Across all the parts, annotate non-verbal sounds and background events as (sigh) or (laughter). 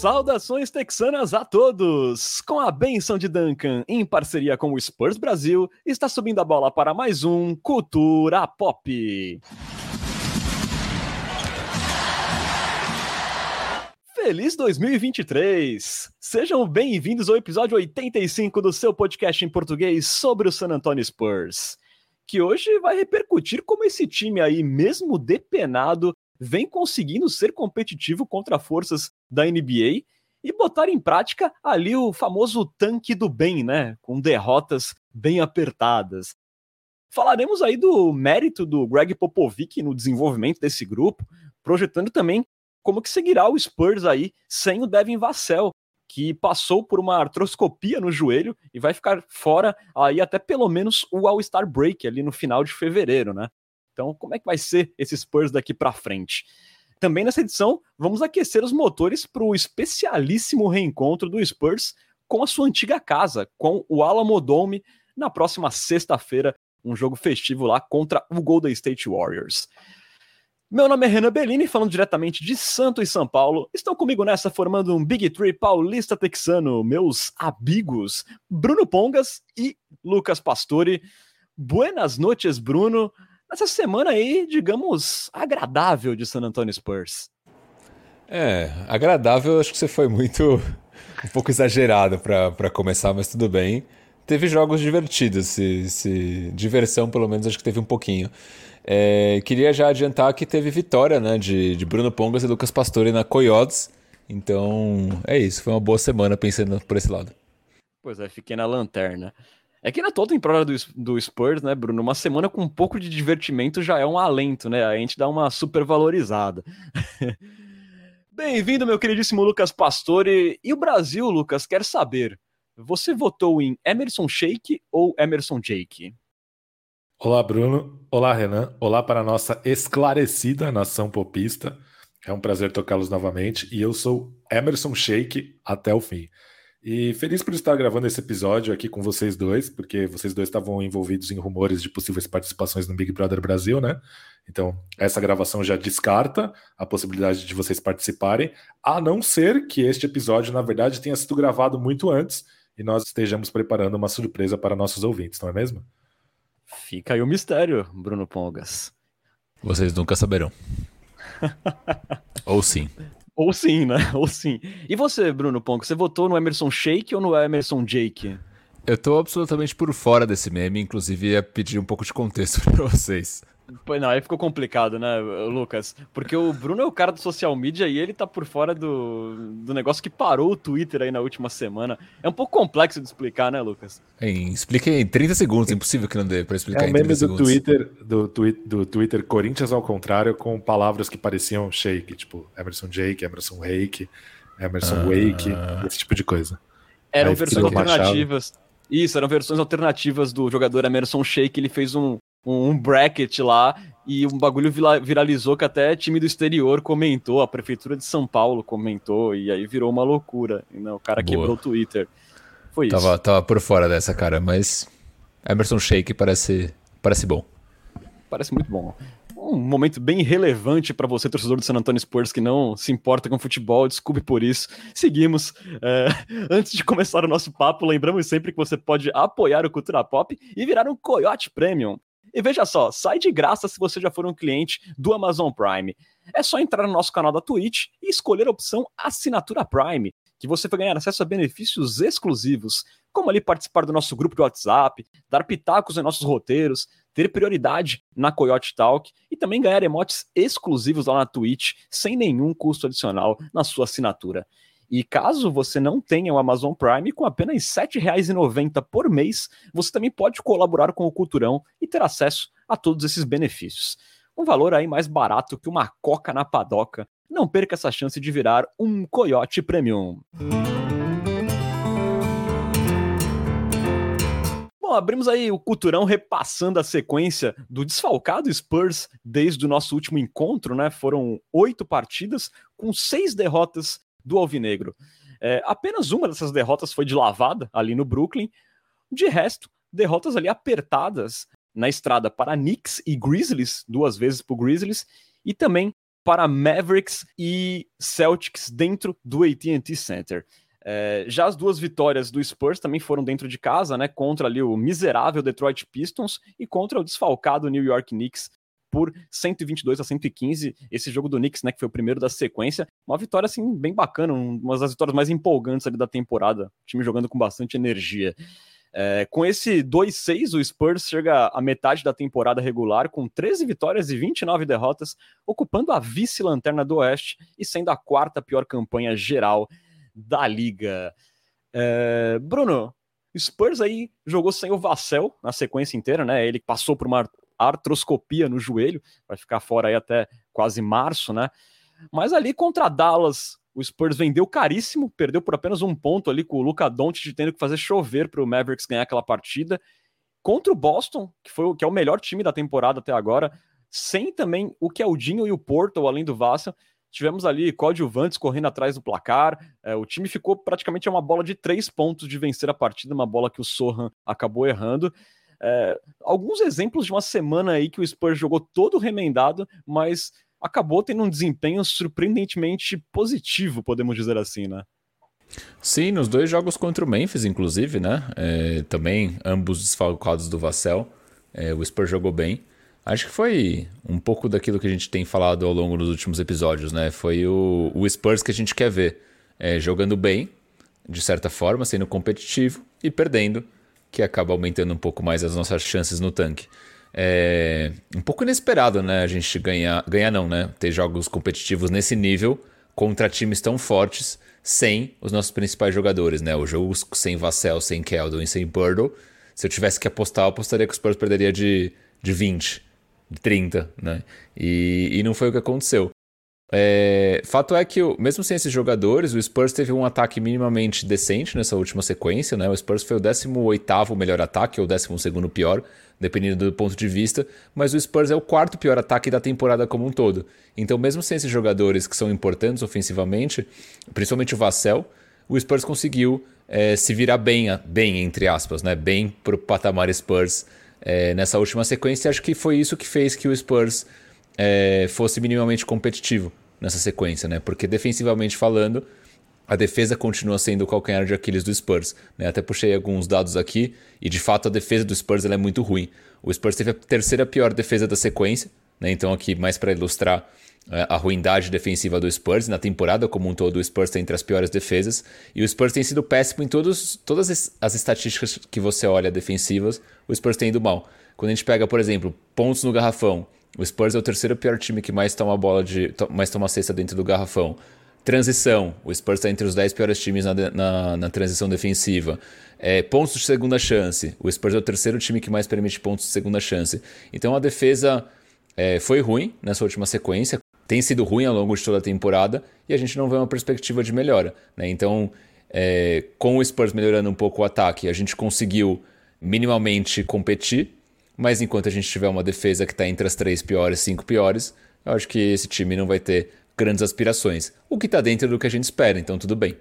Saudações texanas a todos! Com a benção de Duncan, em parceria com o Spurs Brasil, está subindo a bola para mais um Cultura Pop. Feliz 2023! Sejam bem-vindos ao episódio 85 do seu podcast em português sobre o San Antonio Spurs, que hoje vai repercutir como esse time aí, mesmo depenado, vem conseguindo ser competitivo contra forças da NBA e botar em prática ali o famoso tanque do bem, né? Com derrotas bem apertadas. Falaremos aí do mérito do Greg Popovich no desenvolvimento desse grupo, projetando também como que seguirá o Spurs aí sem o Devin Vassell, que passou por uma artroscopia no joelho e vai ficar fora aí até pelo menos o All-Star Break ali no final de fevereiro, né? Então, como é que vai ser esse Spurs daqui para frente? Também nessa edição, vamos aquecer os motores para o especialíssimo reencontro do Spurs com a sua antiga casa, com o Alamo Dome, na próxima sexta-feira, um jogo festivo lá contra o Golden State Warriors. Meu nome é Renan Bellini, falando diretamente de Santos e São Paulo. Estão comigo nessa formando um Big Tree paulista texano, meus amigos Bruno Pongas e Lucas Pastore. Buenas noches, Bruno nessa semana aí, digamos, agradável de San Antonio Spurs. É, agradável, acho que você foi muito. (laughs) um pouco exagerado para começar, mas tudo bem. Teve jogos divertidos, se, se, diversão pelo menos acho que teve um pouquinho. É, queria já adiantar que teve vitória né, de, de Bruno Pongas e Lucas Pastore na Coyotes. Então é isso, foi uma boa semana pensando por esse lado. Pois é, fiquei na lanterna. É que na toda temporada do, do Spurs, né, Bruno? Uma semana com um pouco de divertimento já é um alento, né? A gente dá uma super valorizada. (laughs) Bem-vindo, meu queridíssimo Lucas Pastore. E o Brasil, Lucas, quer saber: você votou em Emerson Shake ou Emerson Jake? Olá, Bruno. Olá, Renan. Olá para a nossa esclarecida nação popista. É um prazer tocá-los novamente. E eu sou Emerson Shake até o fim. E feliz por estar gravando esse episódio aqui com vocês dois, porque vocês dois estavam envolvidos em rumores de possíveis participações no Big Brother Brasil, né? Então, essa gravação já descarta a possibilidade de vocês participarem, a não ser que este episódio, na verdade, tenha sido gravado muito antes e nós estejamos preparando uma surpresa para nossos ouvintes, não é mesmo? Fica aí o mistério, Bruno Pongas. Vocês nunca saberão. (laughs) Ou sim. Ou sim, né? (laughs) Ou sim. E você, Bruno Ponco, você votou no Emerson Shake ou no Emerson Jake? Eu tô absolutamente por fora desse meme, inclusive ia pedir um pouco de contexto (laughs) para vocês. Pois não, aí ficou complicado, né, Lucas? Porque o Bruno é o cara do social media e ele tá por fora do, do negócio que parou o Twitter aí na última semana. É um pouco complexo de explicar, né, Lucas? explique em 30 segundos, impossível que não dê pra explicar é em 30 meme segundos. do Twitter, do, twi do Twitter Corinthians ao contrário, com palavras que pareciam shake, tipo Emerson Jake, Emerson Wake, Emerson ah. Wake, esse tipo de coisa. Eram aí versões alternativas. Isso, eram versões alternativas do jogador Emerson Shake, ele fez um um bracket lá e um bagulho viralizou que até time do exterior comentou, a prefeitura de São Paulo comentou e aí virou uma loucura. Né? O cara Boa. quebrou o Twitter. Foi isso. Tava, tava por fora dessa, cara, mas Emerson Shake parece, parece bom. Parece muito bom. Um momento bem relevante para você, torcedor do San Antonio Spurs, que não se importa com futebol, desculpe por isso. Seguimos. É, (laughs) antes de começar o nosso papo, lembramos sempre que você pode apoiar o Cultura Pop e virar um Coyote Premium. E veja só, sai de graça se você já for um cliente do Amazon Prime. É só entrar no nosso canal da Twitch e escolher a opção Assinatura Prime, que você vai ganhar acesso a benefícios exclusivos, como ali participar do nosso grupo de WhatsApp, dar pitacos em nossos roteiros, ter prioridade na Coyote Talk e também ganhar emotes exclusivos lá na Twitch sem nenhum custo adicional na sua assinatura. E caso você não tenha o Amazon Prime, com apenas R$ 7,90 por mês, você também pode colaborar com o Culturão e ter acesso a todos esses benefícios. Um valor aí mais barato que uma coca na padoca. Não perca essa chance de virar um Coyote Premium. Bom, abrimos aí o Culturão repassando a sequência do desfalcado Spurs desde o nosso último encontro, né? Foram oito partidas com seis derrotas do Alvinegro. É, apenas uma dessas derrotas foi de lavada ali no Brooklyn. De resto, derrotas ali apertadas na estrada para Knicks e Grizzlies, duas vezes para Grizzlies, e também para Mavericks e Celtics dentro do AT&T Center. É, já as duas vitórias do Spurs também foram dentro de casa, né? Contra ali o miserável Detroit Pistons e contra o desfalcado New York Knicks por 122 a 115. Esse jogo do Knicks, né, que foi o primeiro da sequência, uma vitória assim bem bacana, uma das vitórias mais empolgantes ali da temporada. O time jogando com bastante energia. É, com esse 2-6, o Spurs chega à metade da temporada regular com 13 vitórias e 29 derrotas, ocupando a vice-lanterna do Oeste e sendo a quarta pior campanha geral da liga. É, Bruno, Spurs aí jogou sem o Vassell na sequência inteira, né? Ele passou por uma artroscopia no joelho, vai ficar fora aí até quase março, né? Mas ali contra Dallas, o Spurs vendeu caríssimo, perdeu por apenas um ponto ali com o Luca Doncic tendo que fazer chover para o Mavericks ganhar aquela partida. Contra o Boston, que foi que é o melhor time da temporada até agora, sem também o Keldinho e o Porto, além do Vassell, tivemos ali coadjuvantes correndo atrás do placar. É, o time ficou praticamente uma bola de três pontos de vencer a partida, uma bola que o Sohan acabou errando. É, alguns exemplos de uma semana aí que o Spurs jogou todo remendado, mas acabou tendo um desempenho surpreendentemente positivo, podemos dizer assim, né? Sim, nos dois jogos contra o Memphis, inclusive, né? É, também ambos desfalcados do Vassell. É, o Spurs jogou bem. Acho que foi um pouco daquilo que a gente tem falado ao longo dos últimos episódios, né? Foi o, o Spurs que a gente quer ver é, jogando bem, de certa forma, sendo competitivo e perdendo, que acaba aumentando um pouco mais as nossas chances no tanque. É um pouco inesperado, né? A gente ganhar, ganhar não, né? Ter jogos competitivos nesse nível contra times tão fortes sem os nossos principais jogadores, né? O jogo sem Vassell, sem Keldon e sem Purdle. Se eu tivesse que apostar, eu apostaria que o Spurs perderia de, de 20, de 30, né? E, e não foi o que aconteceu. É, fato é que, mesmo sem esses jogadores, o Spurs teve um ataque minimamente decente nessa última sequência. Né? O Spurs foi o 18 melhor ataque ou o 12 pior, dependendo do ponto de vista. Mas o Spurs é o quarto pior ataque da temporada como um todo. Então, mesmo sem esses jogadores que são importantes ofensivamente, principalmente o Vassell, o Spurs conseguiu é, se virar bem, bem, entre aspas, né? bem para o patamar Spurs é, nessa última sequência. Acho que foi isso que fez que o Spurs é, fosse minimamente competitivo nessa sequência, né? Porque defensivamente falando, a defesa continua sendo o calcanhar de Aquiles do Spurs. Né? Até puxei alguns dados aqui e de fato a defesa do Spurs é muito ruim. O Spurs teve a terceira pior defesa da sequência, né? então aqui mais para ilustrar é, a ruindade defensiva do Spurs. Na temporada como um todo, o Spurs está entre as piores defesas e o Spurs tem sido péssimo em todos, todas as estatísticas que você olha defensivas, o Spurs tem ido mal. Quando a gente pega, por exemplo, pontos no garrafão, o Spurs é o terceiro pior time que mais toma bola de. mais toma cesta dentro do garrafão. Transição. O Spurs está entre os 10 piores times na, na, na transição defensiva. É, pontos de segunda chance. O Spurs é o terceiro time que mais permite pontos de segunda chance. Então a defesa é, foi ruim nessa última sequência. Tem sido ruim ao longo de toda a temporada e a gente não vê uma perspectiva de melhora. Né? Então, é, com o Spurs melhorando um pouco o ataque, a gente conseguiu minimamente competir mas enquanto a gente tiver uma defesa que está entre as três piores, cinco piores, eu acho que esse time não vai ter grandes aspirações. O que está dentro do que a gente espera, então tudo bem.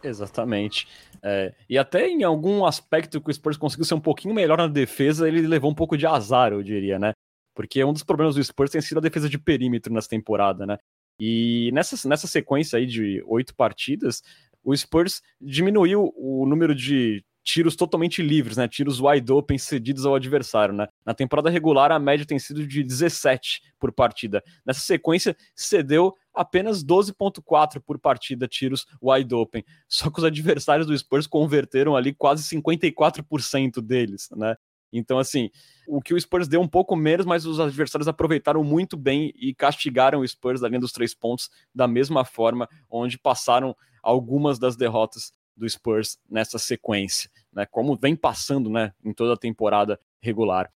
Exatamente. É, e até em algum aspecto que o Spurs conseguiu ser um pouquinho melhor na defesa, ele levou um pouco de azar, eu diria, né? Porque um dos problemas do Spurs tem sido a defesa de perímetro nessa temporada, né? E nessa, nessa sequência aí de oito partidas, o Spurs diminuiu o número de tiros totalmente livres, né? Tiros wide open cedidos ao adversário, né? Na temporada regular, a média tem sido de 17 por partida. Nessa sequência, cedeu apenas 12.4 por partida tiros wide open. Só que os adversários do Spurs converteram ali quase 54% deles, né? Então, assim, o que o Spurs deu um pouco menos, mas os adversários aproveitaram muito bem e castigaram o Spurs da linha dos três pontos da mesma forma, onde passaram algumas das derrotas do Spurs nessa sequência, né? Como vem passando, né, em toda a temporada regular.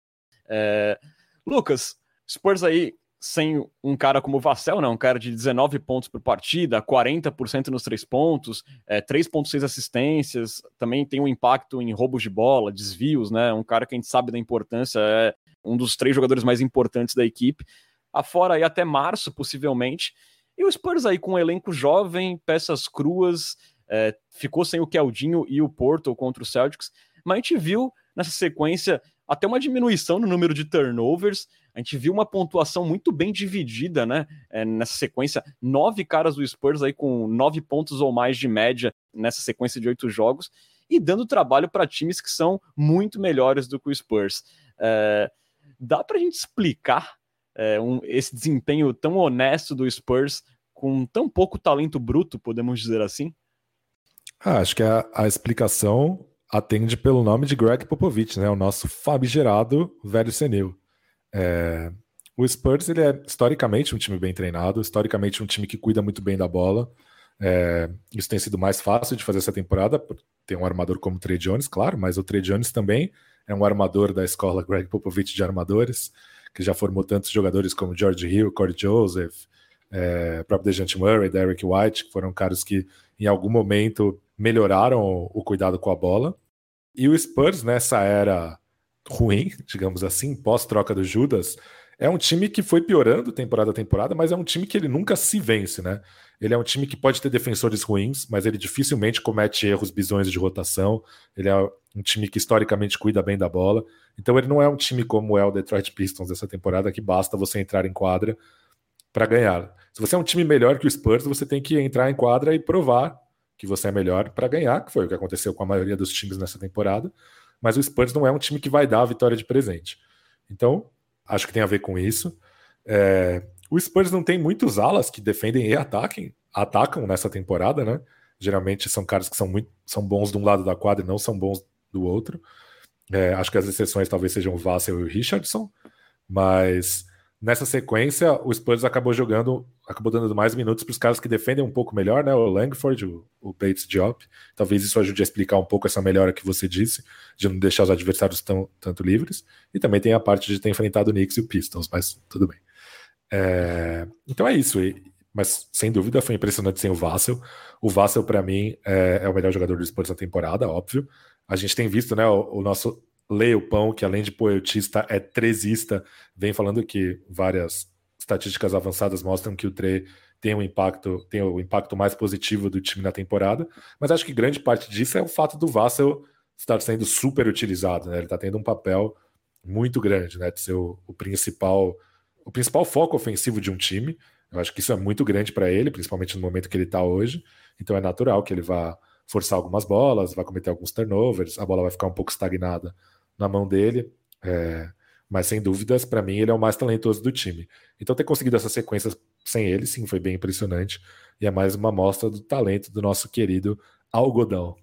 É... Lucas, Spurs aí sem um cara como o Vassell, né, um cara de 19 pontos por partida, 40% nos três pontos, é, 3.6 assistências, também tem um impacto em roubos de bola, desvios, né, um cara que a gente sabe da importância, é um dos três jogadores mais importantes da equipe, afora aí até março, possivelmente, e o Spurs aí com um elenco jovem, peças cruas, é, ficou sem o Keldinho e o Porto contra o Celtics, mas a gente viu nessa sequência até uma diminuição no número de turnovers. A gente viu uma pontuação muito bem dividida, né? É, nessa sequência, nove caras do Spurs aí com nove pontos ou mais de média nessa sequência de oito jogos e dando trabalho para times que são muito melhores do que o Spurs. É, dá para a gente explicar é, um, esse desempenho tão honesto do Spurs com tão pouco talento bruto, podemos dizer assim? Ah, acho que a, a, explicação atende pelo nome de Greg Popovich, né? O nosso famigerado velho senil. É, o Spurs ele é historicamente um time bem treinado, historicamente um time que cuida muito bem da bola. É, isso tem sido mais fácil de fazer essa temporada, tem um armador como o Trey Jones, claro, mas o Trey Jones também é um armador da escola Greg Popovich de armadores, que já formou tantos jogadores como George Hill, Corey Joseph, é, próprio Dejante Murray, Derek White, que foram caras que em algum momento melhoraram o, cuidado com a bola. E o Spurs, nessa era ruim, (laughs) digamos assim, pós-troca do Judas, é um time que foi piorando temporada a temporada, mas é um time que ele nunca se vence, né? Ele é um time que pode ter defensores ruins, mas ele dificilmente comete erros bizonhos de rotação. Ele é um time que historicamente cuida bem da bola. Então ele não é um time como é o Detroit Pistons dessa temporada, que basta você entrar em quadra para ganhar. Se você é um time melhor que o Spurs, você tem que entrar em quadra e provar que você é melhor para ganhar, que foi o que aconteceu com a maioria dos times nessa temporada. Mas o Spurs não é um time que vai dar a vitória de presente. Então, acho que tem a ver com isso. É, o Spurs não tem muitos alas que defendem e ataquem, atacam nessa temporada, né? Geralmente são caras que são muito são bons de um lado da quadra e não são bons do outro. É, acho que as exceções talvez sejam o Vassell e o Richardson, mas Nessa sequência, o Spurs acabou jogando, acabou dando mais minutos para os caras que defendem um pouco melhor, né? O Langford, o, o Bates Diop. Talvez isso ajude a explicar um pouco essa melhora que você disse, de não deixar os adversários tão, tanto livres. E também tem a parte de ter enfrentado o Knicks e o Pistons, mas tudo bem. É, então é isso. mas sem dúvida foi impressionante sem o Vassell. O Vassell, para mim, é, é, o melhor jogador do Spurs da temporada, óbvio. A gente tem visto né, o, o nosso Leia o Pão, que além de poetista é trezista, vem falando que várias estatísticas avançadas mostram que o Tre tem um impacto, tem o impacto mais positivo do time na temporada, mas acho que grande parte disso é o fato do Vassell estar sendo super utilizado, né? Ele está tendo um papel muito grande, né? De ser o, o, principal, o principal foco ofensivo de um time. Eu acho que isso é muito grande para ele, principalmente no momento que ele está hoje. Então é natural que ele vá forçar algumas bolas, vai cometer alguns turnovers, a bola vai ficar um pouco estagnada na mão dele. É, mas sem dúvidas, para mim, ele é o mais talentoso do time. Então, ter conseguido essa sequência sem ele, sim, foi bem impressionante. E é mais uma amostra do talento do nosso querido algodão.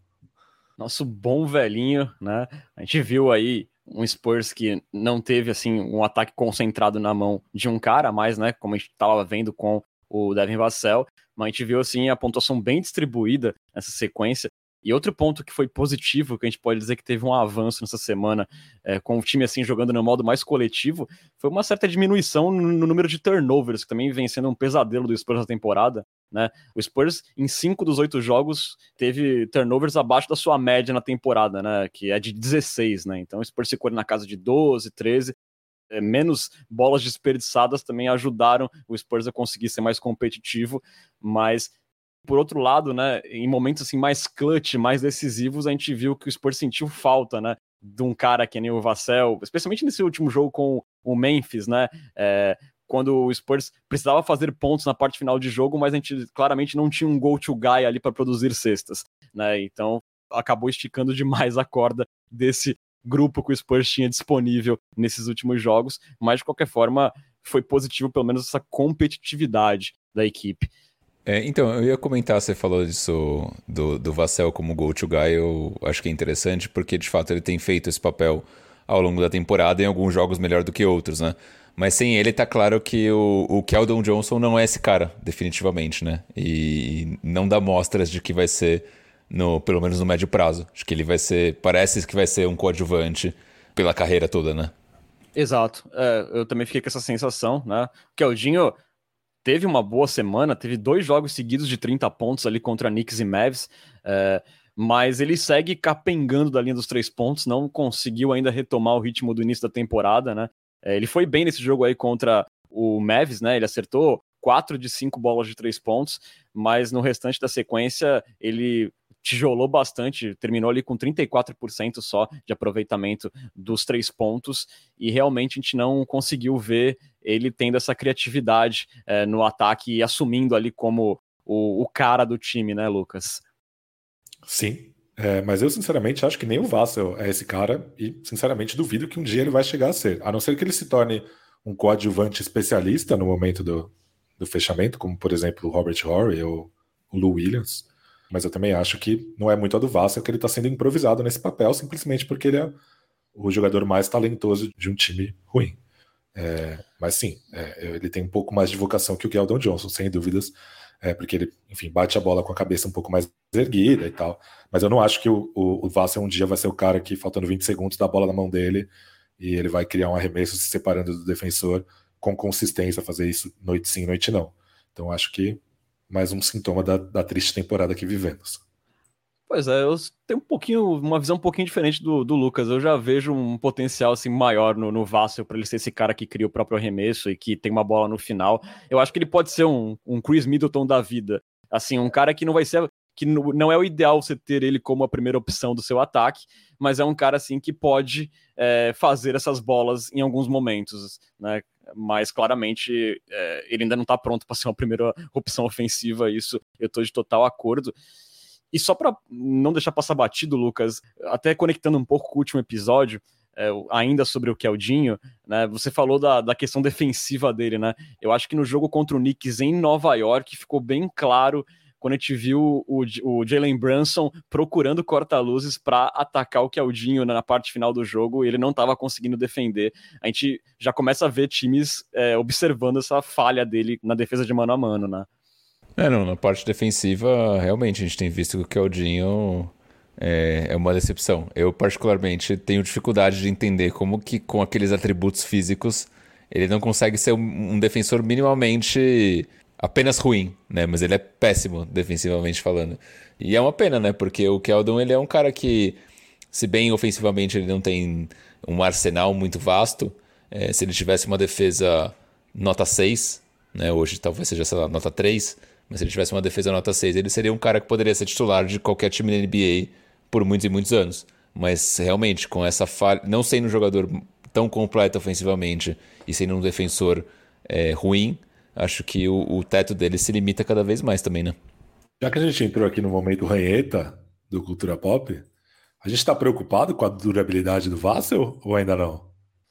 Nosso bom velhinho, né? A gente viu aí um Spurs que não teve assim um ataque concentrado na mão de um cara, mais, né? Como a gente estava vendo com o Devin Vassell, mas a gente viu assim a pontuação bem distribuída nessa sequência. E outro ponto que foi positivo, que a gente pode dizer que teve um avanço nessa semana, é, com o time assim jogando no modo mais coletivo, foi uma certa diminuição no, número de turnovers, que também vem sendo um pesadelo do Spurs na temporada. Né? O Spurs, em cinco dos oito jogos, teve turnovers abaixo da sua média na temporada, né? que é de 16. Né? Então o Spurs ficou na casa de 12, 13. É, menos bolas desperdiçadas também ajudaram o Spurs a conseguir ser mais competitivo, mas por outro lado, né, em momentos assim mais clutch, mais decisivos, a gente viu que o Spurs sentiu falta, né, de um cara que nem o Vassell, especialmente nesse último jogo com o Memphis, né, é, quando o Spurs precisava fazer pontos na parte final de jogo, mas a gente claramente não tinha um go-to-guy ali para produzir cestas, né, então acabou esticando demais a corda desse grupo que o Spurs tinha disponível nesses últimos jogos, mas de qualquer forma foi positivo pelo menos essa competitividade da equipe. É, então, eu ia comentar, você falou disso do, do Vassell como go-to guy, eu acho que é interessante, porque de fato ele tem feito esse papel ao longo da temporada, em alguns jogos melhor do que outros, né? Mas sem ele, tá claro que o, o Keldon Johnson não é esse cara, definitivamente, né? E não dá mostras de que vai ser, no, pelo menos no médio prazo. Acho que ele vai ser, parece que vai ser um coadjuvante pela carreira toda, né? Exato. É, eu também fiquei com essa sensação, né? O Keldinho teve uma boa semana, teve dois jogos seguidos de 30 pontos ali contra Knicks e Mavs, é, mas ele segue capengando da linha dos três pontos, não conseguiu ainda retomar o ritmo do início da temporada, né? É, ele foi bem nesse jogo aí contra o Mavs, né? Ele acertou quatro de cinco bolas de três pontos, mas no restante da sequência ele tijolou bastante, terminou ali com 34% só de aproveitamento dos três pontos, e realmente a gente não conseguiu ver ele tendo essa criatividade é, no ataque e assumindo ali como o, o cara do time, né, Lucas? Sim, é, mas eu sinceramente acho que nem o Vassel é esse cara e sinceramente duvido que um dia ele vai chegar a ser, a não ser que ele se torne um coadjuvante especialista no momento do, do fechamento, como por exemplo o Robert Horry ou o Lou Williams. Mas eu também acho que não é muito a do Vassel que ele está sendo improvisado nesse papel simplesmente porque ele é o jogador mais talentoso de um time ruim. É, mas sim, é, ele tem um pouco mais de vocação que o Keldon Johnson, sem dúvidas é, porque ele, enfim, bate a bola com a cabeça um pouco mais erguida e tal. Mas eu não acho que o, o, o Vassel um dia vai ser o cara que, faltando 20 segundos, dá a bola na mão dele e ele vai criar um arremesso se separando do defensor com consistência, fazer isso noite sim, noite não. Então acho que mais um sintoma da, da triste temporada que vivemos. Pois é, eu tenho um pouquinho, uma visão um pouquinho diferente do, do Lucas. Eu já vejo um potencial assim maior no, no Vassel para ele ser esse cara que cria o próprio arremesso e que tem uma bola no final. Eu acho que ele pode ser um, um Chris Middleton da vida. Assim, um cara que não vai ser. Que não é o ideal você ter ele como a primeira opção do seu ataque, mas é um cara assim que pode é, fazer essas bolas em alguns momentos, né? Mas claramente é, ele ainda não está pronto para ser uma primeira opção ofensiva, isso eu estou de total acordo. E só para não deixar passar batido, Lucas, até conectando um pouco com o último episódio, é, ainda sobre o Keldinho, né? Você falou da, da questão defensiva dele, né? Eu acho que no jogo contra o Knicks em Nova York ficou bem claro quando a gente viu o, o Jalen Brunson procurando corta-luzes para atacar o Keldinho na parte final do jogo e ele não estava conseguindo defender. A gente já começa a ver times é, observando essa falha dele na defesa de mano a mano, né? É, não, na parte defensiva, realmente, a gente tem visto que o Keldinho é, é uma decepção. Eu, particularmente, tenho dificuldade de entender como que, com aqueles atributos físicos, ele não consegue ser um, um defensor minimamente apenas ruim, né? Mas ele é péssimo, defensivamente falando. E é uma pena, né? Porque o Keldon, ele é um cara que, se bem ofensivamente ele não tem um arsenal muito vasto, é, se ele tivesse uma defesa nota 6, né? Hoje talvez seja, sei lá, nota 3 mas se ele tivesse uma defesa nota 6, ele seria um cara que poderia ser titular de qualquer time da NBA por muitos e muitos anos. Mas realmente, com essa falha, não sendo um jogador tão completo ofensivamente e sendo um defensor é, ruim, acho que o, o, teto dele se limita cada vez mais também, né? Já que a gente entrou aqui no momento ranheta do Cultura Pop, a gente está preocupado com a durabilidade do Vassel ou ainda não?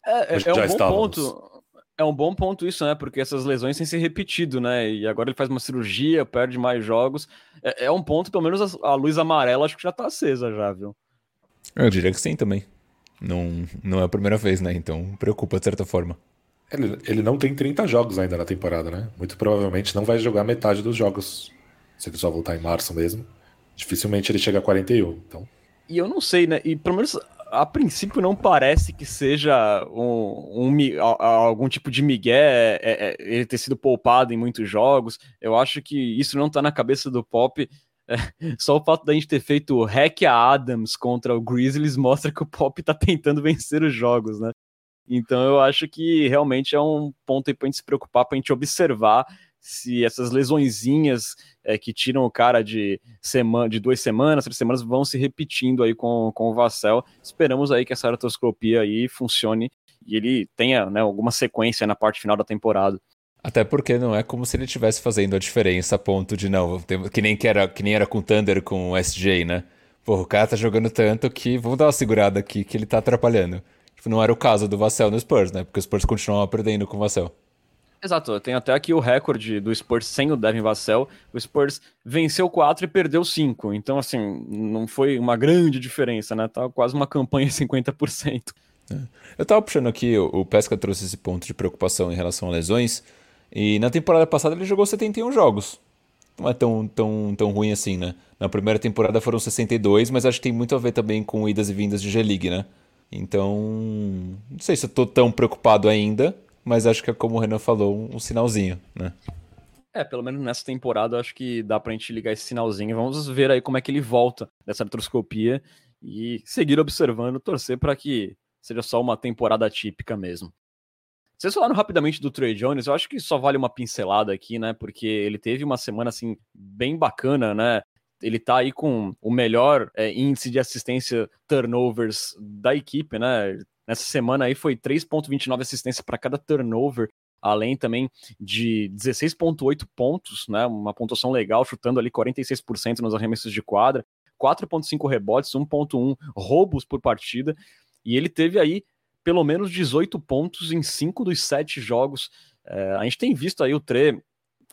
É, é, é um bom estávamos? ponto. É um bom ponto isso, né? Porque essas lesões têm se repetido, né? E agora ele faz uma cirurgia, perde mais jogos. É, é um ponto, pelo menos a, a, luz amarela acho que já tá acesa já, viu? Eu diria que sim também. Não, não é a primeira vez, né? Então preocupa de certa forma. Ele, ele não tem 30 jogos ainda na temporada, né? Muito provavelmente não vai jogar metade dos jogos. Se ele só voltar em março mesmo. Dificilmente ele chega a 41, então... E eu não sei, né? E pelo menos a princípio não parece que seja um, um algum tipo de migué é, é, ele ter sido poupado em muitos jogos. Eu acho que isso não tá na cabeça do Pop. É, só o fato da gente ter feito hack a Adams contra o Grizzlies mostra que o Pop tá tentando vencer os jogos, né? Então eu acho que realmente é um ponto aí pra gente se preocupar, pra gente observar se essas lesõezinhas é, que tiram o cara de, semana, de duas semanas, três semanas, vão se repetindo aí com, com o Vassell. Esperamos aí que essa artroscopia aí funcione e ele tenha né, alguma sequência na parte final da temporada. Até porque não é como se ele estivesse fazendo a diferença a ponto de não, que nem, que era, que nem era com o Thunder com o SJ, né? Pô, o cara tá jogando tanto que vamos dar uma segurada aqui que ele tá atrapalhando. Não era o caso do Vassell no Spurs, né? Porque o Spurs continuava perdendo com o Vassell. Exato, tem até aqui o recorde do Spurs sem o Devin Vassell. O Spurs venceu 4 e perdeu 5. Então, assim, não foi uma grande diferença, né? Tá quase uma campanha 50%. É. Eu tava puxando aqui, o Pesca trouxe esse ponto de preocupação em relação a lesões. E na temporada passada ele jogou 71 jogos. Não é tão, tão, tão ruim assim, né? Na primeira temporada foram 62, mas acho que tem muito a ver também com idas e vindas de G-League, né? Então, não sei se eu tô tão preocupado ainda, mas acho que é como o Renan falou, um, sinalzinho, né? É, pelo menos nessa temporada acho que dá pra gente ligar esse sinalzinho. Vamos ver aí como é que ele volta dessa artroscopia e seguir observando, torcer para que seja só uma temporada típica mesmo. Vocês falaram rapidamente do Trey Jones, eu acho que só vale uma pincelada aqui, né? Porque ele teve uma semana assim bem bacana, né? Ele tá aí com o melhor é, índice de assistência turnovers da equipe, né? Nessa semana aí foi 3.29 assistência para cada turnover, além também de 16.8 pontos, né? Uma pontuação legal, chutando ali 46% nos arremessos de quadra, 4.5 rebotes, 1.1 roubos por partida, e ele teve aí pelo menos 18 pontos em 5 dos 7 jogos. É, a gente tem visto aí o Tre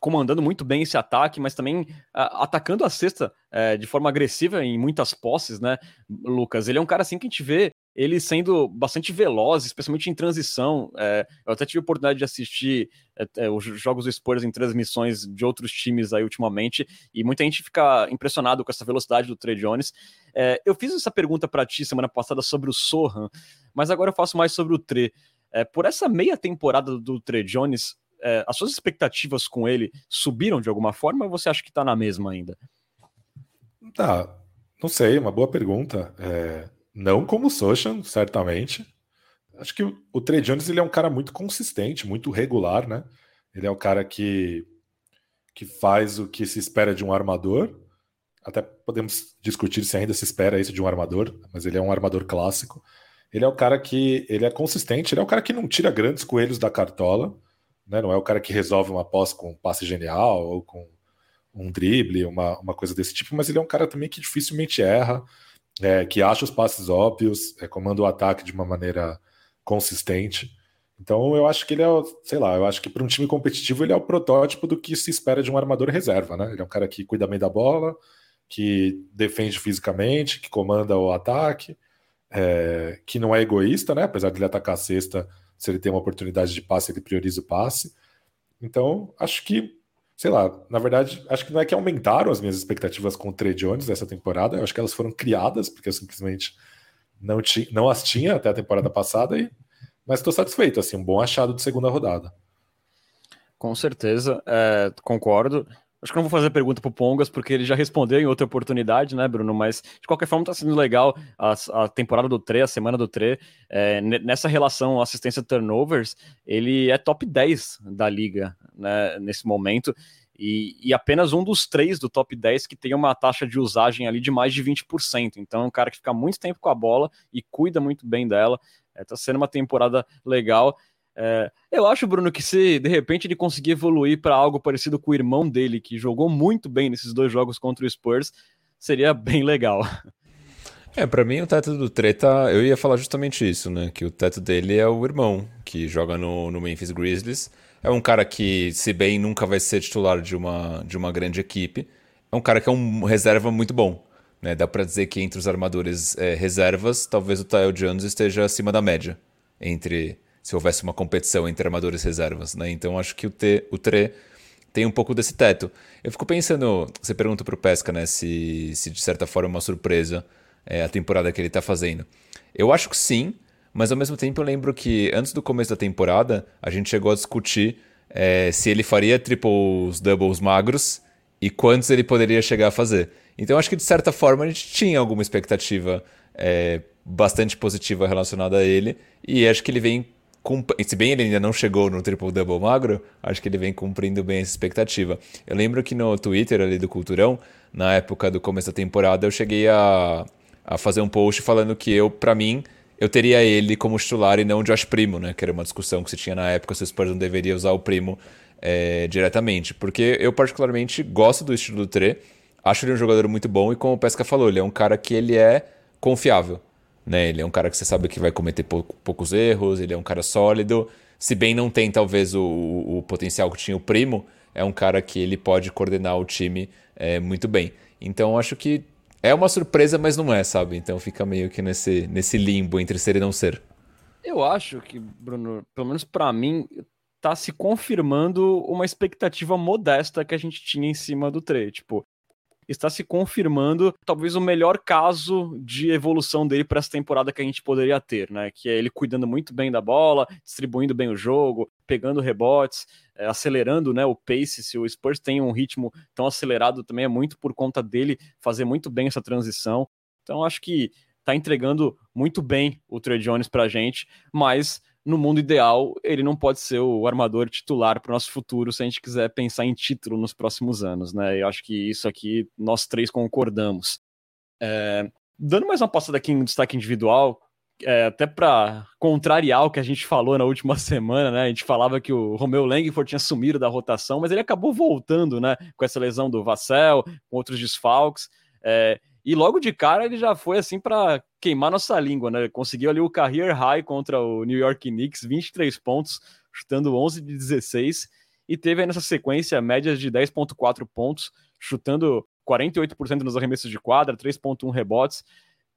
comandando muito bem esse ataque, mas também a, atacando a cesta é, de forma agressiva em muitas posses, né, Lucas? Ele é um cara assim que a gente vê ele sendo bastante veloz, especialmente em transição. É, eu até tive a oportunidade de assistir é os jogos do Spurs em transmissões de outros times aí ultimamente, e muita gente fica impressionado com essa velocidade do Trey Jones. Eu fiz essa pergunta para ti semana passada sobre o Sohan, mas agora eu faço mais sobre o Trey. Por essa meia temporada do Trey Jones, é, as suas expectativas com ele subiram de alguma forma ou você acha que está na mesma ainda? Tá, não sei, uma boa pergunta. É, não como o Sochan, certamente. Acho que o, Trey Jones ele é um cara muito consistente, muito regular, né? Ele é o cara que, que faz o que se espera de um armador. Até podemos discutir se ainda se espera isso de um armador, mas ele é um armador clássico. Ele é o cara que ele é consistente, ele é o cara que não tira grandes coelhos da cartola né? Não é o cara que resolve uma posse com um passe genial ou com um drible, uma, uma coisa desse tipo, mas ele é um cara também que dificilmente erra, é, que acha os passes óbvios, é, comanda o ataque de uma maneira consistente. Então eu acho que ele é, sei lá, eu acho que para um time competitivo ele é o protótipo do que se espera de um armador reserva, né? Ele é um cara que cuida bem da bola, que defende fisicamente, que comanda o ataque, é, que não é egoísta, né? Apesar de ele atacar a cesta, se ele tem uma oportunidade de passe, ele prioriza o passe. Então, acho que, sei lá, na verdade, acho que não é que aumentaram as minhas expectativas com o Trey Jones dessa temporada, eu acho que elas foram criadas, porque eu simplesmente não, não as tinha até a temporada passada, e, mas estou satisfeito, assim, um bom achado de segunda rodada. Com certeza, é, concordo. Acho que não vou fazer pergunta pro Pongas, porque ele já respondeu em outra oportunidade, né, Bruno? Mas, de qualquer forma, tá sendo legal a, a temporada do Tre, a semana do Tre. É, nessa relação assistência turnovers, ele é top 10 da liga, né, nesse momento. E, e, apenas um dos três do top 10 que tem uma taxa de usagem ali de mais de 20%. Então, é um cara que fica muito tempo com a bola e cuida muito bem dela. É, tá sendo uma temporada legal. É, eu acho, Bruno, que se de repente ele conseguir evoluir para algo parecido com o irmão dele, que jogou muito bem nesses dois jogos contra o Spurs, seria (laughs) bem legal. É, para mim o teto do Treta, eu ia falar justamente isso, né? Que o teto dele é o irmão, que joga no, no Memphis Grizzlies. É um cara que, se bem nunca vai ser titular de uma, de uma grande equipe, é um cara que é um reserva muito bom. Né? Dá para dizer que entre os armadores é, reservas, talvez o Tyle Jones esteja acima da média entre se houvesse uma competição entre armadores reservas, né? Então acho que o, T, o Tre tem um pouco desse teto. Eu fico pensando, você pergunta para o Pesca, né, se, se de certa forma é uma surpresa é, a temporada que ele está fazendo. Eu acho que sim, mas ao mesmo tempo eu lembro que antes do começo da temporada a gente chegou a discutir é, se ele faria triples, doubles magros e quantos ele poderia chegar a fazer. Então acho que de certa forma a gente tinha alguma expectativa é, bastante positiva relacionada a ele e acho que ele vem se bem ele ainda não chegou no triple-double magro, acho que ele vem cumprindo bem essa expectativa. Eu lembro que no Twitter ali do Culturão, na época do começo da temporada, eu cheguei a, a fazer um post falando que eu, para mim, eu teria ele como titular e não o Josh Primo, né? Que era uma discussão que se tinha na época se o Spurs não deveria usar o Primo é, diretamente. Porque eu particularmente gosto do estilo do Tre, acho ele um jogador muito bom e como o Pesca falou, ele é um cara que ele é confiável. Né? Ele é um cara que você sabe que vai cometer pou, poucos erros, ele é um cara sólido. Se bem não tem talvez o, o, o, potencial que tinha o primo, é um cara que ele pode coordenar o time é, muito bem. Então acho que é uma surpresa, mas não é, sabe? Então fica meio que nesse, nesse limbo entre ser e não ser. Eu acho que, Bruno, pelo menos para mim, tá se confirmando uma expectativa modesta que a gente tinha em cima do Trey. Tipo, está se confirmando talvez o melhor caso de evolução dele para essa temporada que a gente poderia ter, né? Que é ele cuidando muito bem da bola, distribuindo bem o jogo, pegando rebotes, é, acelerando né, o pace. Se o Spurs tem um ritmo tão acelerado, também é muito por conta dele fazer muito bem essa transição. Então acho que está entregando muito bem o Trey Jones para a gente, mas no mundo ideal, ele não pode ser o armador titular para o nosso futuro se a gente quiser pensar em título nos próximos anos, né? Eu acho que isso aqui nós três concordamos. É, dando mais uma passada aqui em destaque individual, é, até para contrariar o que a gente falou na última (laughs) semana, né? A gente falava que o Romeu Langford tinha sumido da rotação, mas ele acabou voltando, né? Com essa lesão do Vassell, com outros desfalques. É, e logo de cara ele já foi assim para queimar nossa língua, né? Conseguiu ali o career high contra o New York Knicks, 23 pontos, chutando 11 de 16 e teve aí nessa sequência médias de 10.4 pontos, chutando 48% nos arremessos de quadra, 3.1 rebotes.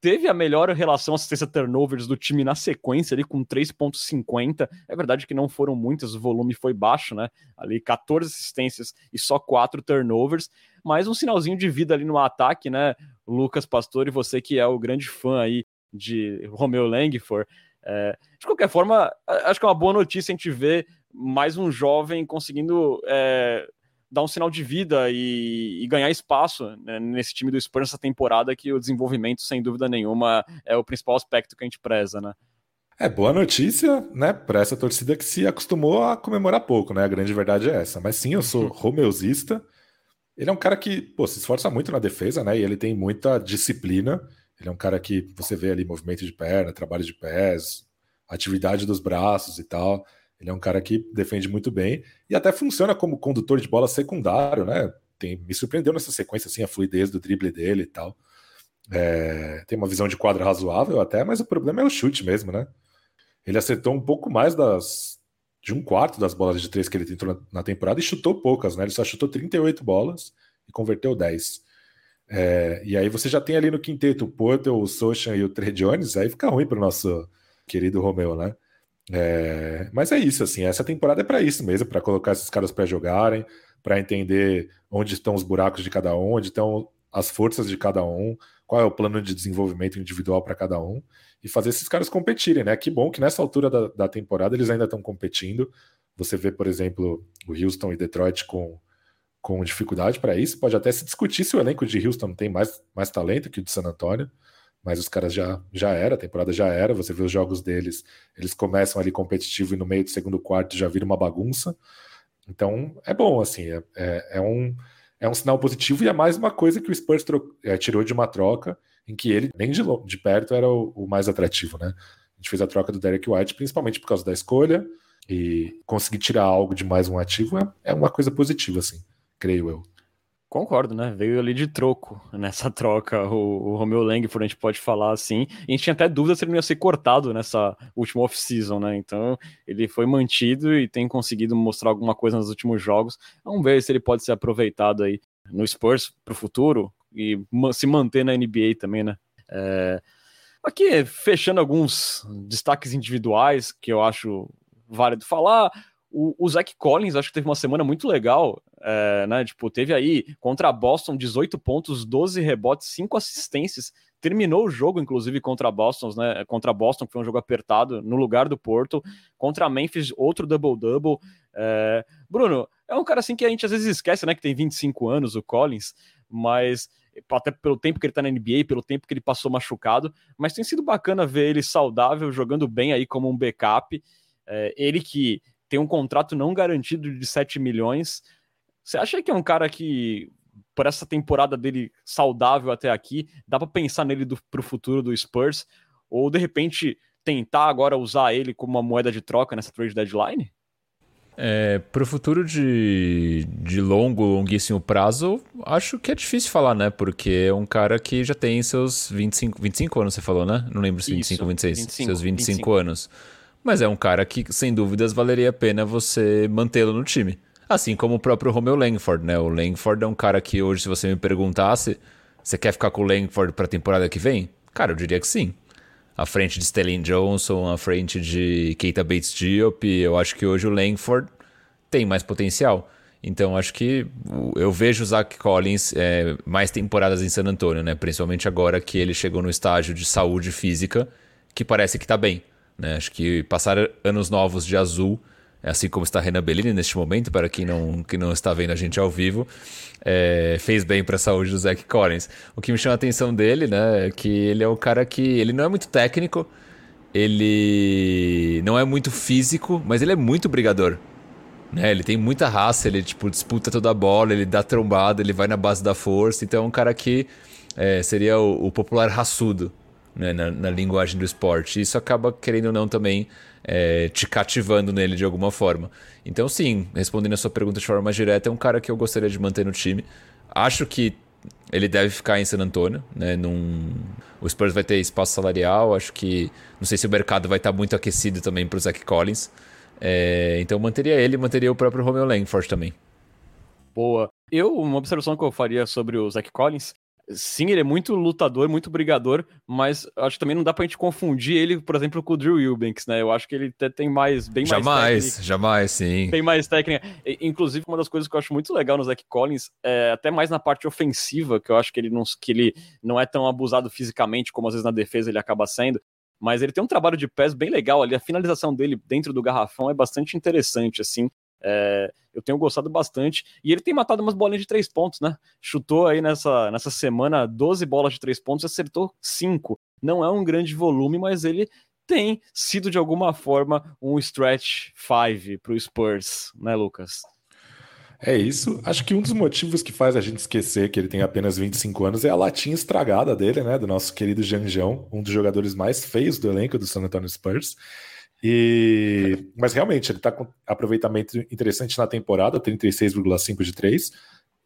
Teve a melhor relação assistência turnovers do time na sequência ali com 3.50. É verdade que não foram muitas, o volume foi baixo, né? Ali 14 assistências e só 4 turnovers, mas um sinalzinho de vida ali no ataque, né? Lucas Pastor e você que é o grande fã aí de Romeo Langford. É, de qualquer forma, acho que é uma boa notícia a gente ver mais um jovem conseguindo é, dar um sinal de vida e, e ganhar espaço né, nesse time do Spurs essa temporada, que o desenvolvimento, sem dúvida nenhuma, é o principal aspecto que a gente preza, né? É boa notícia, né, para essa torcida que se acostumou a comemorar pouco, né? A grande verdade é essa. Mas sim, eu sou (laughs) romeusista ele é um cara que pô, se esforça muito na defesa, né? E ele tem muita disciplina. Ele é um cara que você vê ali movimento de perna, trabalho de pés, atividade dos braços e tal. Ele é um cara que defende muito bem e até funciona como condutor de bola secundário, né? Tem, me surpreendeu nessa sequência assim a fluidez do drible dele e tal. É, tem uma visão de quadra razoável até, mas o problema é o chute mesmo, né? Ele acertou um pouco mais das, de um quarto das bolas de três que ele tentou na, temporada e chutou poucas, né? Ele só chutou 38 bolas e converteu 10. É, e aí você já tem ali no quinteto o Porto, o Sochan e o Trey Jones, aí fica ruim para o nosso querido Romeu, né? É, mas é isso, assim, essa temporada é para isso mesmo, para colocar esses caras para jogarem, para entender onde estão os buracos de cada um, onde estão as forças de cada um, qual é o plano de desenvolvimento individual para cada um e fazer esses caras competirem, né? Que bom que nessa altura da, da temporada eles ainda estão competindo. Você vê, por exemplo, o Houston e Detroit com, com dificuldade para isso. Pode até se discutir se o elenco de Houston tem mais, mais talento que o de San Antonio, mas os caras já, já era, a temporada já era. Você vê os jogos deles, eles começam ali competitivo e no meio do segundo quarto já vira uma bagunça. Então é bom, assim, é, é, é um, é um sinal positivo e é mais uma coisa que o Spurs é, tirou de uma troca em que ele, nem de, de perto, era o, o, mais atrativo, né? A gente fez a troca do Derek White principalmente por causa da escolha e conseguir tirar algo de mais um ativo é, é uma coisa positiva, assim, creio eu. Concordo, né? Veio ali de troco nessa troca o, o Romeo Langford, a gente pode falar assim. E a gente tinha até dúvida se ele não ia ser cortado nessa última off-season, né? Então ele foi mantido e tem conseguido mostrar alguma coisa nos últimos jogos. Vamos ver se ele pode ser aproveitado aí no Spurs para o futuro e se manter na NBA também, né? É... Aqui, fechando alguns destaques individuais que eu acho válido falar. O, o Zach Collins, acho que teve uma semana muito legal, é, né? Tipo, teve aí contra a Boston 18 pontos, 12 rebotes, 5 assistências. Terminou o jogo, inclusive, contra a Boston, né? Contra a Boston, que foi um jogo apertado, no lugar do Porto. Contra a Memphis, outro double-double. É... Bruno, é um cara assim que a gente às vezes esquece, né? Que tem 25 anos, o Collins, mas até pelo tempo que ele tá na NBA, pelo tempo que ele passou machucado, mas tem sido bacana ver ele saudável, jogando bem aí como um backup. É, ele que tem um contrato não garantido de 7 milhões. Você acha que é um cara que, por essa temporada dele saudável até aqui, dá para pensar nele do, pro futuro do Spurs? Ou de repente tentar agora usar ele como uma moeda de troca nessa trade deadline? É, para o futuro de, de longo, longuíssimo prazo, acho que é difícil falar, né? Porque é um cara que já tem seus 25, 25 anos, você falou, né? Não lembro se 25 ou 26. 25, seus 25, 25 anos. Mas é um cara que, sem dúvidas, valeria a pena você mantê-lo no time. Assim como o próprio Romeo Langford, né? O Langford é um cara que hoje, se você me perguntasse, você quer ficar com o Langford para a temporada que vem? Cara, eu diria que sim à frente de Stellan Johnson, à frente de Keita Bates Diop. Eu acho que hoje o Langford tem mais potencial. Então acho que eu vejo o Zach Collins é, mais temporadas em San Antonio, né? Principalmente agora que ele chegou no estágio de saúde física, que parece que está bem. Né? Acho que passar anos novos de azul assim como está Renan Bellini neste momento, para quem não, que não está vendo a gente ao vivo, é, fez bem para a saúde do Zach Collins. O que me chama a atenção dele, né, é que ele é um cara que ele não é muito técnico, ele não é muito físico, mas ele é muito brigador. Né? Ele tem muita raça, ele tipo, disputa toda a bola, ele dá trombada, ele vai na base da força. Então é um cara que é, seria o, o, popular raçudo né? na, na, linguagem do esporte. Isso acaba, querendo ou não, também é, te cativando nele de alguma forma. Então, sim, respondendo a sua pergunta de forma direta, é um cara que eu gostaria de manter no time. Acho que ele deve ficar em San Antonio, né? Num... O Spurs vai ter espaço salarial, acho que. Não sei se o mercado vai estar muito aquecido também para o Zach Collins. É... Então manteria ele manteria o próprio Romeo Langford também. Boa. Eu, uma observação que eu faria sobre o Zach Collins Sim, ele é muito lutador, muito brigador, mas acho que também não dá pra gente confundir ele, por exemplo, com o Drew Eubanks, né? Eu acho que ele até tem mais, bem jamais, mais Jamais, jamais, sim. Tem mais técnica. Inclusive, uma das coisas que eu acho muito legal no Zach Collins, é até mais na parte ofensiva, que eu acho que ele não, que ele não é tão abusado fisicamente como às vezes na defesa ele acaba sendo, mas ele tem um trabalho de pés bem legal ali, a finalização dele dentro do garrafão é bastante interessante, assim. É, eu tenho gostado bastante. E ele tem matado umas bolinhas de três pontos, né? Chutou aí nessa, nessa semana 12 bolas de três pontos e acertou cinco. Não é um grande volume, mas ele tem sido de alguma forma um stretch five para o Spurs, né, Lucas? É isso. Acho que um dos motivos que faz a gente esquecer que ele tem apenas 25 anos é a latinha estragada dele, né? Do nosso querido Janjão, um dos jogadores mais feios do elenco do San Antonio Spurs. E, mas realmente, ele está com aproveitamento interessante na temporada, 36,5 de 3,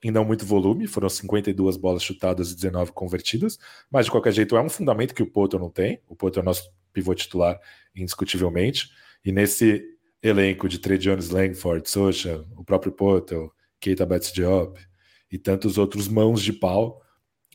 em não muito volume, foram 52 bolas chutadas e 19 convertidas, mas de qualquer jeito é um fundamento que o Poto não tem. O Poto é o nosso pivô titular, indiscutivelmente, e nesse elenco de Trey Jones, Langford, Socha, o próprio Poto, Keita Betts Diop e tantos outros mãos de pau,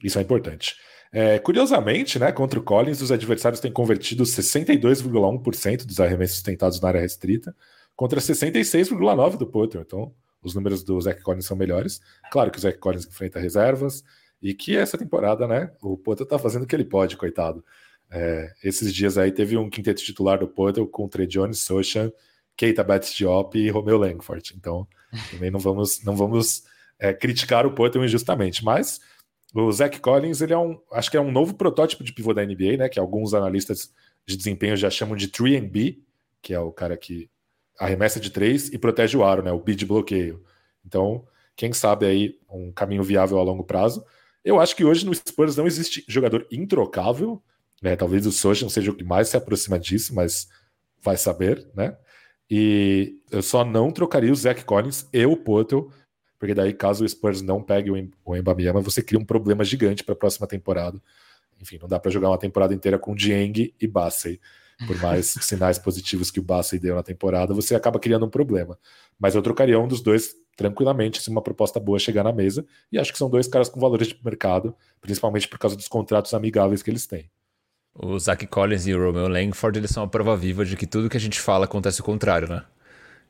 isso é importante. É, curiosamente, né, contra o Collins, os adversários têm convertido 62,1% dos arremessos tentados na área restrita, contra 66,9% do Potter. Então, os números do Zach Collins são melhores. Claro que o Zach Collins enfrenta reservas e que essa temporada, né, o Potter tá fazendo o que ele pode, coitado. É, esses dias aí teve um quinteto titular do Potter com Trey Jones, Sochan, Keita Betts Diop e Romeo Langford. Então, também não vamos, não vamos é, criticar o Potter injustamente, mas o Zach Collins, ele é um, acho que é um novo protótipo de pivô da NBA, né? Que alguns analistas de desempenho já chamam de 3B, que é o cara que arremessa de três e protege o aro, né? O B de bloqueio. Então, quem sabe aí um caminho viável a longo prazo. Eu acho que hoje no Spurs não existe jogador introcável, né? Talvez o Sochan seja o que mais se aproxima disso, mas vai saber, né? E eu só não trocaria o Zach Collins e o Potel porque daí, caso o Spurs não pegue o Embamiama, você cria um problema gigante para a próxima temporada. Enfim, não dá para jogar uma temporada inteira com Dieng e Bassey. Por mais (laughs) sinais positivos que o Bassey deu na temporada, você acaba criando um problema. Mas eu trocaria um dos dois tranquilamente se uma proposta boa chegar na mesa. E acho que são dois caras com valores de mercado, principalmente por causa dos contratos amigáveis que eles têm. O Zach Collins e o Romeo Langford eles são a prova viva de que tudo que a gente fala acontece o contrário, né?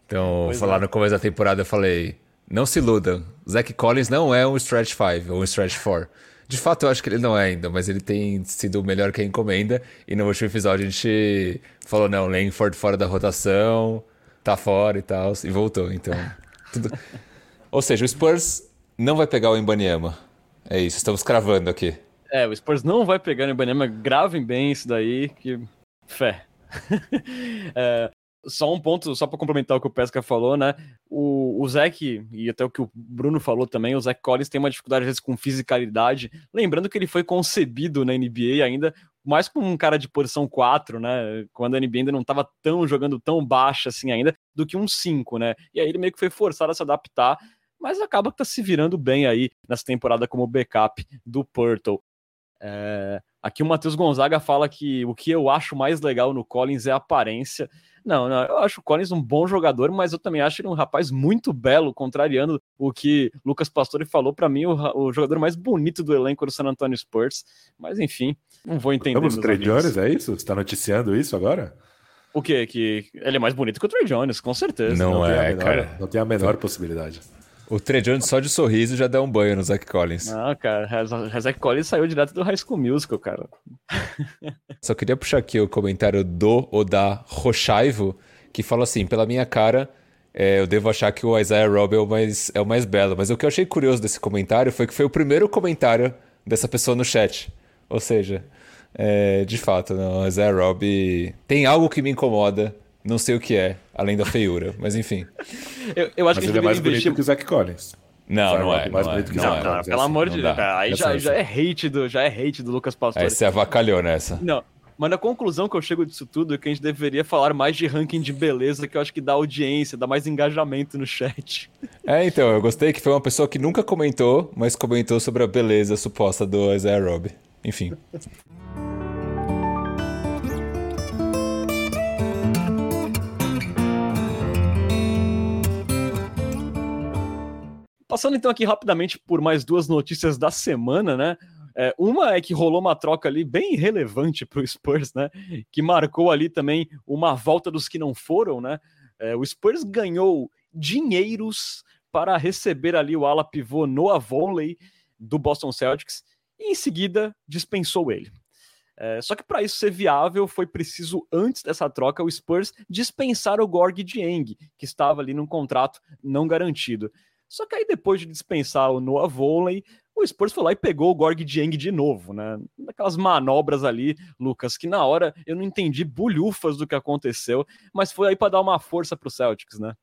Então, pois falar é. no começo da temporada, eu falei: não se iludam. Zach Collins não é um stretch 5 ou um stretch 4. De fato, eu acho que ele não é ainda, mas ele tem sido o melhor que a encomenda. E no último episódio a gente falou: não, Langford fora da rotação, tá fora e tal, e voltou. Então, (laughs) tudo. Ou seja, o Spurs não vai pegar o Embanyama. É isso, estamos cravando aqui. É, o Spurs não vai pegar o Embanyama. Gravem bem isso daí, que fé. (laughs) é, só um ponto, só para complementar o que o Pesca falou, né? O, o Zeke, e até o que o Bruno falou também, o Zach Collins tem uma dificuldade às vezes com fisicalidade. Lembrando que ele foi concebido na NBA ainda mais como um cara de posição 4, né? Quando a NBA ainda não estava tão jogando tão baixa assim ainda, do que um 5, né? E aí ele meio que foi forçado a se adaptar, mas acaba que tá se virando bem aí nessa temporada como backup do Purtle. É... Aqui o Matheus Gonzaga fala que o que eu acho mais legal no Collins é a aparência. Não, não, eu acho o Collins um bom jogador, mas eu também acho ele um rapaz muito belo, contrariando o que Lucas Pastore falou para mim, o, o, jogador mais bonito do elenco do San Antonio Spurs. Mas enfim, não vou entender. Vamos, Trey Jones, é isso? Você está noticiando isso agora? O quê? Que ele é mais bonito que o Trey Jones, com certeza. Não, não é, menor, cara. Não tem a menor possibilidade. O Trey Jones só de sorriso já dá um banho no Zach Collins. Não, cara, o Zach Collins saiu direto do High School Musical, cara. Só queria puxar aqui o comentário do ou da Rochaivo, que fala assim: pela minha cara, é, eu devo achar que o Isaiah Robb é o, mais, é o mais belo. Mas o que eu achei curioso desse comentário foi que foi o primeiro comentário dessa pessoa no chat. Ou seja, É, de fato, não, Zé Rob tem algo que me incomoda, não sei o que é, além da feiura, mas enfim. eu, eu acho mas que ele é mais investir... bonito que o Zach Collins. Não, não é, mais não bonito é, que não, é. não, pelo amor de Deus. Aí já, já é hate do, já é hate do Lucas Pastore. Aí você avacalhou nessa. Não, mas na conclusão que eu chego disso tudo é que a gente deveria falar mais de ranking de beleza, que eu acho que dá audiência, dá mais engajamento no chat. É, então, eu gostei que foi uma pessoa que nunca comentou, mas comentou sobre a beleza suposta do Isaiah Robb. Enfim. Passando então aqui rapidamente por mais duas notícias da semana, né? É, uma é que rolou uma troca ali bem relevante para o Spurs, né? Que marcou ali também uma volta dos que não foram, né? É, o Spurs ganhou dinheiros para receber ali o ala pivô Noah Vonley do Boston Celtics e em seguida dispensou ele. É, só que para isso ser viável foi preciso antes dessa troca o Spurs dispensar o Gorg Dieng, que estava ali num contrato não garantido. Só que aí depois de dispensar o Noah Vonley, o Spurs foi lá e pegou o Gorg Dieng de novo, né? Daquelas manobras ali, Lucas, que na hora eu não entendi bulhufas do que aconteceu, mas foi aí para dar uma força para o Celtics, né?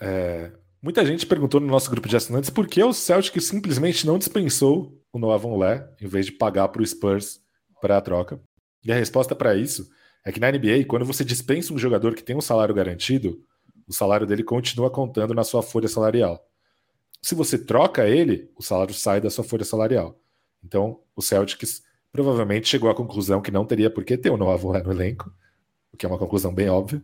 É, muita gente perguntou no nosso grupo de assinantes por que o Celtics simplesmente não dispensou o Noah Vonleh em vez de pagar para o Spurs para a troca. E a resposta para isso é que na NBA, quando você dispensa um jogador que tem um salário garantido, o salário dele continua contando na sua folha salarial. Se você troca ele, o salário sai da sua folha salarial. Então, o Celtics provavelmente chegou à conclusão que não teria por que ter o Noah Vonleh (laughs) no elenco, o que é uma conclusão bem óbvia.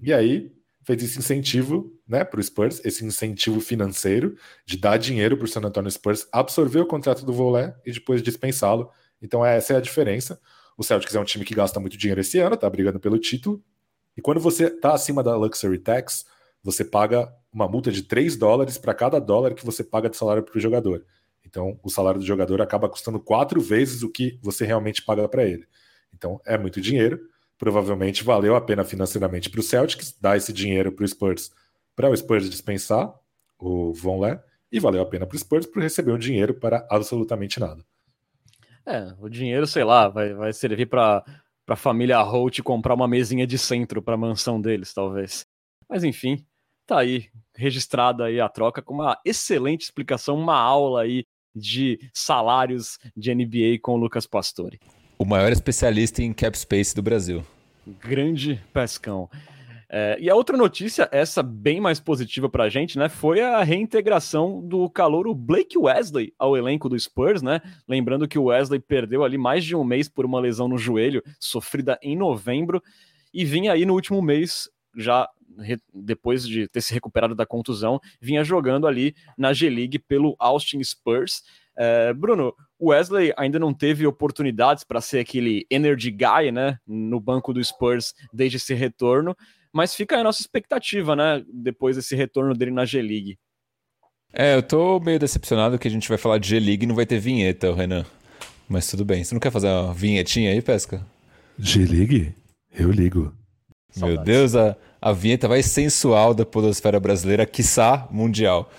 E aí fez esse incentivo né, para o Spurs, esse incentivo financeiro de dar dinheiro para o San Antonio Spurs absorver o contrato do Volé e depois dispensá-lo. Então essa é a diferença. O Celtics é um time que gasta muito dinheiro esse ano, está brigando pelo título. E quando você está acima da Luxury Tax, você paga uma multa de 3 dólares para cada dólar que você paga de salário para o jogador. Então, o salário do jogador acaba custando quatro vezes o que você realmente paga para ele. Então, é muito dinheiro. Provavelmente valeu a pena financeiramente para o Celtics dar esse dinheiro para o Spurs, para o Spurs dispensar o Von Lé, e valeu a pena para o Spurs por receber um dinheiro para absolutamente nada. É, o dinheiro, sei lá, vai, vai servir para a família Holt comprar uma mesinha de centro para a mansão deles, talvez. Mas enfim, tá aí registrada aí a troca com uma excelente explicação, uma aula aí de salários de NBA com o Lucas Pastore. O maior especialista em cap space do Brasil. Grande pescão. É, e a outra notícia, essa bem mais positiva para a gente, né, foi a reintegração do calouro Blake Wesley ao elenco do Spurs, né? Lembrando que o Wesley perdeu ali mais de um mês por uma lesão no joelho, sofrida em novembro, e vinha aí no último mês já depois de ter se recuperado da contusão, vinha jogando ali na G-League pelo Austin Spurs. É, Bruno, o Wesley ainda não teve oportunidades para ser aquele energy guy, né, no banco do Spurs desde esse retorno, mas fica a nossa expectativa, né, depois desse retorno dele na G-League. É, eu tô meio decepcionado que a gente vai falar de G-League e não vai ter vinheta, Renan. Mas tudo bem. Você não quer fazer uma vinhetinha aí, Pesca? G-League? Eu ligo. Meu Deus, a, a vinheta mais sensual da podosfera brasileira, quiçá mundial.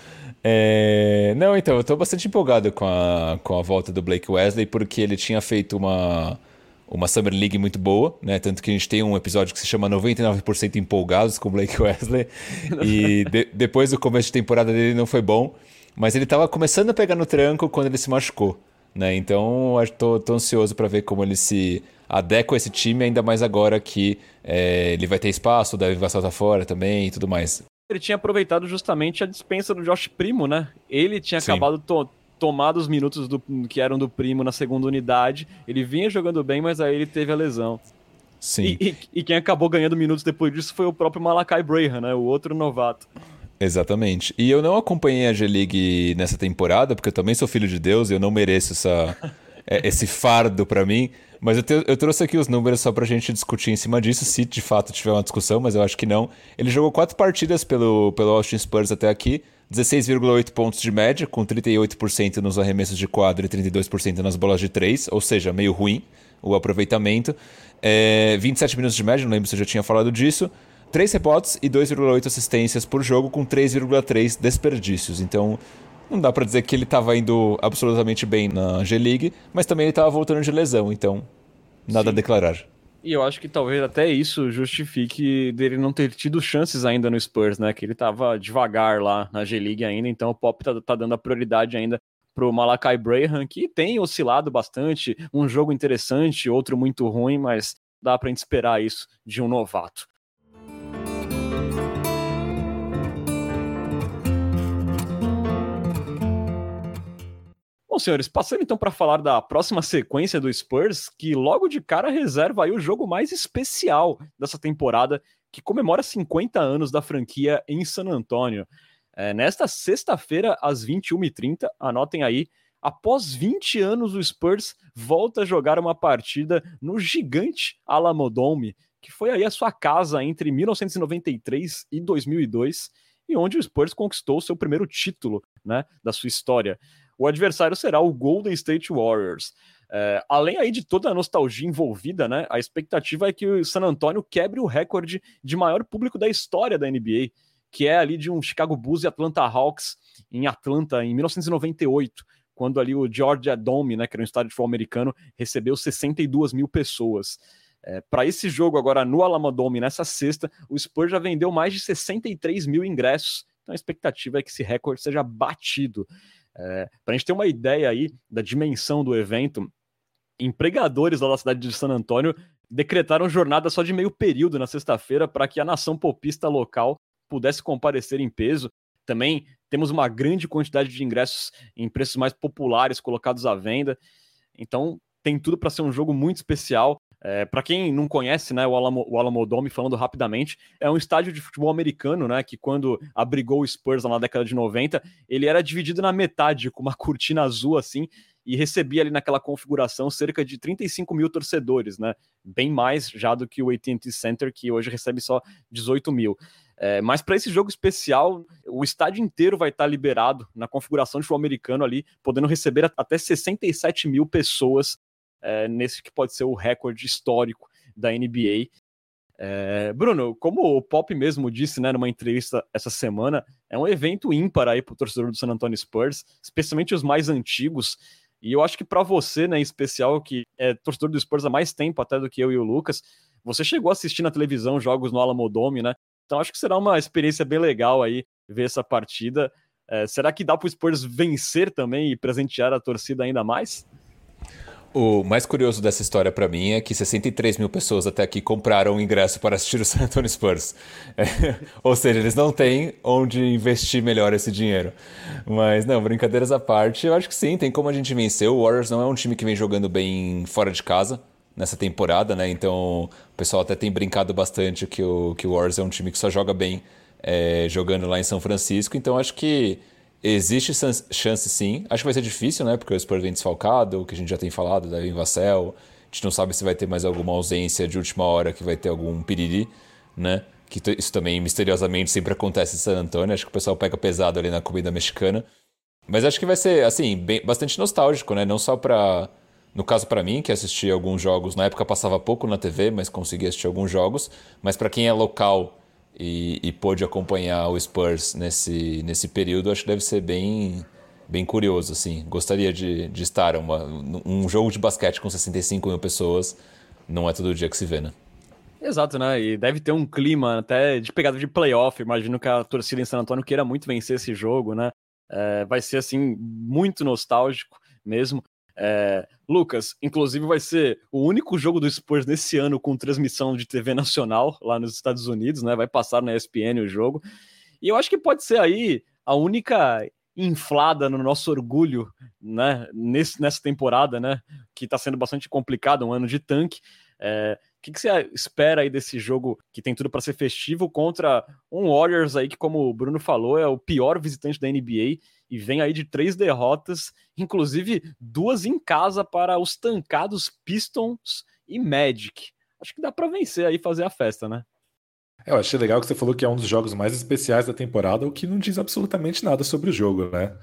É... Não, então, eu estou bastante empolgado com a, com a volta do Blake Wesley, porque ele tinha feito uma, uma Summer League muito boa, né? Tanto que a gente tem um episódio que se chama 99% Empolgados com o Blake (laughs) Wesley. e de, depois do começo de temporada dele não foi bom, mas ele estava começando a pegar no tranco quando ele se machucou. Né? Então, estou ansioso para ver como ele se adequa esse time, ainda mais agora que é, ele vai ter espaço, deve vai saltar fora também e tudo mais. Ele tinha aproveitado justamente a dispensa do Josh Primo, né? Ele tinha Sim. acabado to tomado os minutos do, que eram do Primo na segunda unidade. Ele vinha jogando bem, mas aí ele teve a lesão. Sim. E, e, e quem acabou ganhando minutos depois disso foi o próprio Malakai Brayhan, né? O outro novato. Exatamente. E eu não acompanhei a G-League nessa temporada, porque eu também sou filho de Deus e eu não mereço essa, (laughs) esse fardo para mim. Mas eu, te, eu, trouxe aqui os números só pra gente discutir em cima disso, se de fato tiver uma discussão, mas eu acho que não. Ele jogou quatro partidas pelo, pelo Austin Spurs até aqui, 16,8 pontos de média, com 38% nos arremessos de quadro e 32% nas bolas de três, ou seja, meio ruim o aproveitamento. É, 27 minutos de média, não lembro se eu já tinha falado disso. 3 rebotes e 2,8 assistências por jogo, com 3,3 desperdícios. Então, não dá para dizer que ele estava indo absolutamente bem na G-League, mas também ele estava voltando de lesão. Então, nada Sim. a declarar. E eu acho que talvez até isso justifique dele não ter tido chances ainda no Spurs, né? Que ele tava devagar lá na G-League ainda, então o Pop tá, tá dando a prioridade ainda pro Malakai Braham, que tem oscilado bastante, um jogo interessante, outro muito ruim, mas dá pra gente esperar isso de um novato. Bom, senhores, passando então para falar da próxima sequência do Spurs, que logo de cara reserva aí o jogo mais especial dessa temporada, que comemora 50 anos da franquia em San Antônio. É, nesta sexta-feira, às 21h30, anotem aí, após 20 anos, o Spurs volta a jogar uma partida no gigante Alamodome, que foi aí a sua casa entre 1993 e 2002, e onde o Spurs conquistou seu primeiro título né, da sua história o adversário será o Golden State Warriors. É, além aí de toda a nostalgia envolvida, né, a expectativa é que o San Antonio quebre o recorde de maior público da história da NBA, que é ali de um Chicago Bulls e Atlanta Hawks em Atlanta em 1998, quando ali o Georgia Dome, né, que era um estádio de futebol americano, recebeu 62 mil pessoas. É, para esse jogo agora no Alamodome, nessa sexta, o Spurs já vendeu mais de 63 mil ingressos. Então a expectativa é que esse recorde seja batido. É, Para a gente ter uma ideia aí da dimensão do evento, empregadores lá da cidade de San Antônio decretaram jornada só de meio período na sexta-feira para que a nação popista local pudesse comparecer em peso. Também temos uma grande quantidade de ingressos em preços mais populares colocados à venda. Então tem tudo para ser um jogo muito especial. É, para quem não conhece, né, o, Alamo, o Alamodome, falando rapidamente, é um estádio de futebol americano, né, que quando abrigou o Spurs na década de 90, ele era dividido na metade, com uma (laughs) cortina azul assim, e recebia ali naquela configuração cerca de 35 mil torcedores, né, bem mais já do que o AT&T Center, que hoje recebe só 18 mil. É, mas para esse jogo especial, o estádio inteiro vai estar liberado na configuração de futebol americano ali, podendo receber até 67 mil pessoas é, nesse que pode ser o recorde histórico da NBA. É, Bruno, como o Pop mesmo disse né, numa entrevista essa semana, é um evento ímpar aí para o torcedor do San Antonio Spurs, especialmente os mais antigos. E eu acho que para você, né, em especial, que é torcedor do Spurs há mais tempo até do que eu e o Lucas, você chegou a assistir na televisão jogos no Alamodome, né? Então acho que será uma experiência bem legal aí ver essa partida. É, será que dá para o Spurs vencer também e presentear a torcida ainda mais? O mais curioso dessa história para mim é que 63 mil pessoas até aqui compraram o ingresso para assistir o (laughs) San Antonio Spurs. É, ou seja, eles não têm onde investir melhor esse dinheiro. Mas não, brincadeiras à parte, eu acho que sim, tem como a gente vencer. O Warriors não é um time que vem jogando bem fora de casa nessa temporada, né? Então o pessoal até tem brincado bastante que o, que o Warriors é um time que só joga bem é, jogando lá em São Francisco. Então acho que Existe chance sim. Acho que vai ser difícil, né? Porque o Spurs vem desfalcado, o que a gente já tem falado, Devin Vassell. A gente não sabe se vai ter mais alguma ausência de última hora, que vai ter algum piriri, né? Que isso também misteriosamente sempre acontece em San Antonio. Acho que o pessoal pega pesado ali na comida mexicana. Mas acho que vai ser, assim, bem, bastante nostálgico, né? Não só para no caso para mim, que assisti alguns jogos, na época passava pouco na TV, mas consegui assistir alguns jogos, mas para quem é local e, e pôde acompanhar o Spurs nesse, nesse período, acho que deve ser bem, bem curioso. Assim. Gostaria de, de estar. Uma, um jogo de basquete com 65 mil pessoas não é todo dia que se vê, né? Exato, né? E deve ter um clima até de pegada de playoff. Imagino que a torcida em San Antônio queira muito vencer esse jogo, né? É, vai ser, assim, muito nostálgico mesmo. É, Lucas, inclusive vai ser o único jogo do Spurs nesse ano com transmissão de TV nacional lá nos Estados Unidos, né? Vai passar na ESPN o jogo. E eu acho que pode ser aí a única inflada no nosso orgulho, né? Nesse, nessa temporada, né? Que está sendo bastante complicado, um ano de tanque. É, o que, que, você espera aí desse jogo que tem tudo para ser festivo contra um Warriors aí que, como o Bruno falou, é o pior visitante da NBA e vem aí de três derrotas, inclusive duas em casa para os tancados Pistons e Magic. Acho que dá para vencer aí fazer a festa, né? É, eu achei legal que você falou que é um dos jogos mais especiais da temporada, o que não diz absolutamente nada sobre o jogo, né?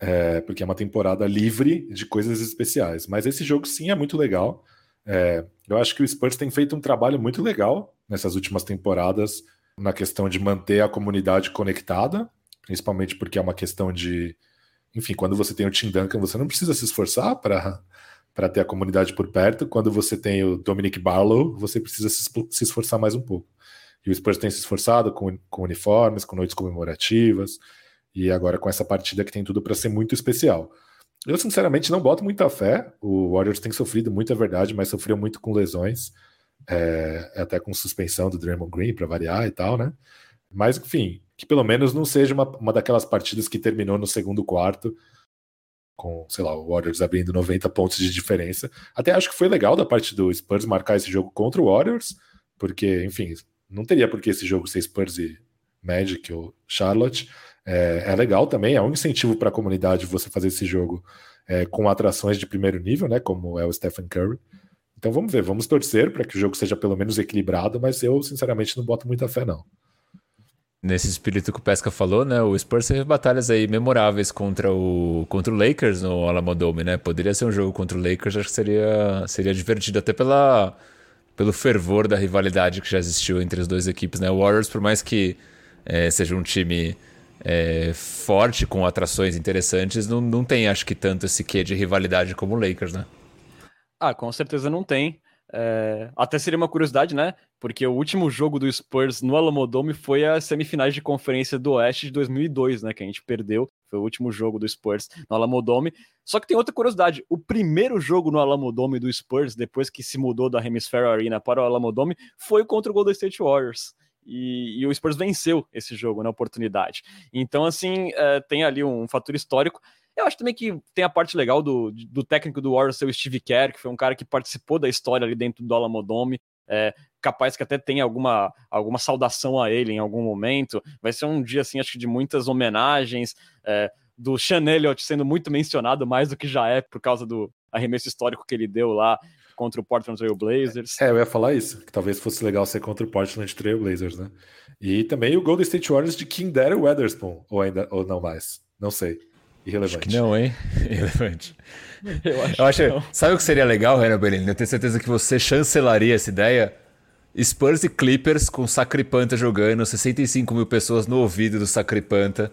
É, porque é uma temporada livre de coisas especiais. Mas esse jogo sim é muito legal. É, eu acho que o Spurs tem feito um trabalho muito legal nessas últimas temporadas na questão de manter a comunidade conectada principalmente porque é uma questão de. Enfim, quando você tem o Tim Duncan, você não precisa se esforçar para para ter a comunidade por perto. Quando você tem o Dominic Barlow, você precisa se, esforçar mais um pouco. E o Spurs tem se esforçado com, com uniformes, com noites comemorativas, e agora com essa partida que tem tudo para ser muito especial. Eu, sinceramente, não boto muita fé. O Warriors tem sofrido muita verdade, mas sofreu muito com lesões, é, até com suspensão do Draymond Green, para variar e tal, né? Mas, enfim, que pelo menos não seja uma, uma daquelas partidas que terminou no segundo quarto, com, sei lá, o Warriors abrindo 90 pontos de diferença. Até acho que foi legal da parte do Spurs marcar esse jogo contra o Warriors, porque, enfim, não teria por que esse jogo ser Spurs e Magic ou Charlotte. É, é legal também, é um incentivo para a comunidade você fazer esse jogo é, com atrações de primeiro nível, né? Como é o Stephen Curry. Então vamos ver, vamos torcer para que o jogo seja pelo menos equilibrado, mas eu sinceramente não boto muita fé, não. Nesse espírito que o Pesca falou, né? O Spurs teve batalhas aí memoráveis contra o, contra o Lakers no Alamodome, né? Poderia ser um jogo contra o Lakers, acho que seria, seria divertido até pela, pelo fervor da rivalidade que já existiu entre as duas equipes, né? O Warriors, por mais que é, seja um time é, forte, com atrações interessantes, não, não tem, acho que, tanto esse quê de rivalidade como o Lakers, né? Ah, com certeza não tem. É, até seria uma curiosidade, né? Porque o último jogo do Spurs no Alamodome foi a semifinais de conferência do Oeste de 2002, né? Que a gente perdeu. Foi o último jogo do Spurs no Alamodome. Só que tem outra curiosidade: o primeiro jogo no Alamodome do Spurs, depois que se mudou da Hemisphere Arena para o Alamodome, foi contra o Golden State Warriors. E, e, o Spurs venceu esse jogo na oportunidade. Então, assim, é, tem ali um fator histórico. Eu acho também que tem a parte legal do, do técnico do Warriors o Steve Kerr, que foi um cara que participou da história ali dentro do Alamodome. É, capaz que até tenha alguma, alguma saudação a ele em algum momento. Vai ser um dia, assim, acho que de muitas homenagens. É, do Sean Elliott sendo muito mencionado, mais do que já é, por causa do arremesso histórico que ele deu lá contra o Portland Trail Blazers. É, eu ia falar isso, que talvez fosse legal ser contra o Portland Trail Blazers, né? E também o Golden State Warriors de Kildare Weatherspoon, ou ainda ou não mais, não sei. Irrelevante. Acho que não, hein? (laughs) Irrelevante. Eu acho, eu acho que Sabe o que seria legal, Renan Bellini? Eu tenho certeza que você chancelaria essa ideia. Spurs e Clippers com Sacripanta jogando, 65 mil pessoas no ouvido do Sacripanta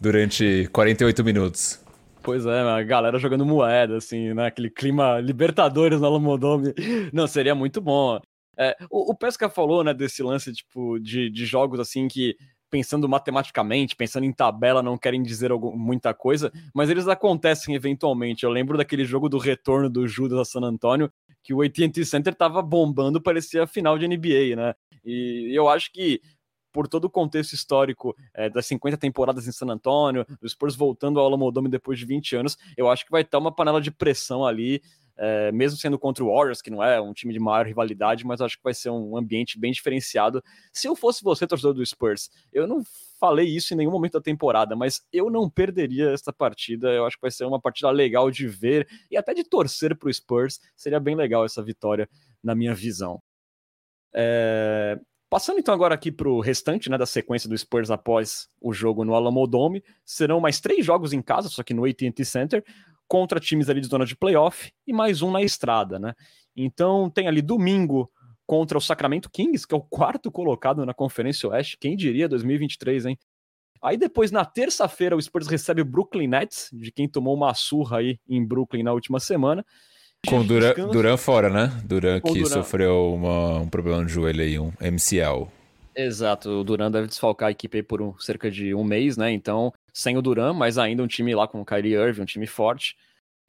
durante 48 minutos. Pois é, a galera jogando moeda, assim, né? Aquele clima Libertadores no Alamodome. Não, seria muito bom. É, o, o, Pesca falou, né, desse lance, tipo, de, de jogos, assim, que pensando matematicamente, pensando em tabela, não querem dizer algum, muita coisa, mas eles acontecem eventualmente. Eu lembro daquele jogo do retorno do Judas a San Antonio, que o AT&T Center tava bombando, parecia a final de NBA, né? E eu acho que por todo o contexto histórico é, das 50 temporadas em San Antonio, do Spurs voltando ao Alamodome depois de 20 anos, eu acho que vai estar uma panela de pressão ali é, mesmo sendo contra o Warriors, que não é um time de maior rivalidade, mas acho que vai ser um ambiente bem diferenciado. Se eu fosse você, torcedor do Spurs, eu não falei isso em nenhum momento da temporada, mas eu não perderia esta partida. Eu acho que vai ser uma partida legal de ver e até de torcer para o Spurs. Seria bem legal essa vitória, na minha visão. É... Passando então agora aqui para o restante né, da sequência do Spurs após o jogo no Alamodome, serão mais três jogos em casa, só que no AT&T Center contra times ali de zona de playoff e mais um na estrada, né? Então tem ali domingo contra o Sacramento Kings, que é o quarto colocado na Conferência Oeste, quem diria 2023, hein? Aí depois, na terça-feira, o Spurs recebe o Brooklyn Nets, de quem tomou uma surra aí em Brooklyn na última semana. Com Duran, Duran fora, né? Duran que Duran. sofreu uma, um problema no joelho aí, um MCL. Exato, o Duran deve desfalcar a equipe por um, cerca de um mês, né? Então, sem o Duran, mas ainda um time lá com o Kyrie Irving, um time forte.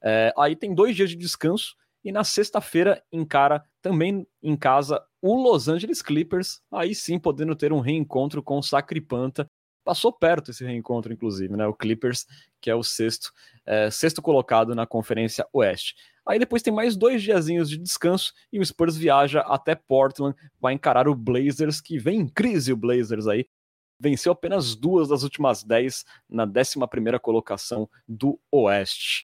É, aí tem dois dias de descanso e na sexta-feira encara também em casa o Los Angeles Clippers, aí sim podendo ter um reencontro com o Sacripanta. Passou perto esse reencontro, inclusive, né? O Clippers, que é o sexto, é, sexto colocado na Conferência Oeste. Aí depois tem mais dois diazinhos de descanso e o Spurs viaja até Portland, vai encarar o Blazers, que vem em crise o Blazers aí, venceu apenas duas das últimas dez na 11 colocação do Oeste.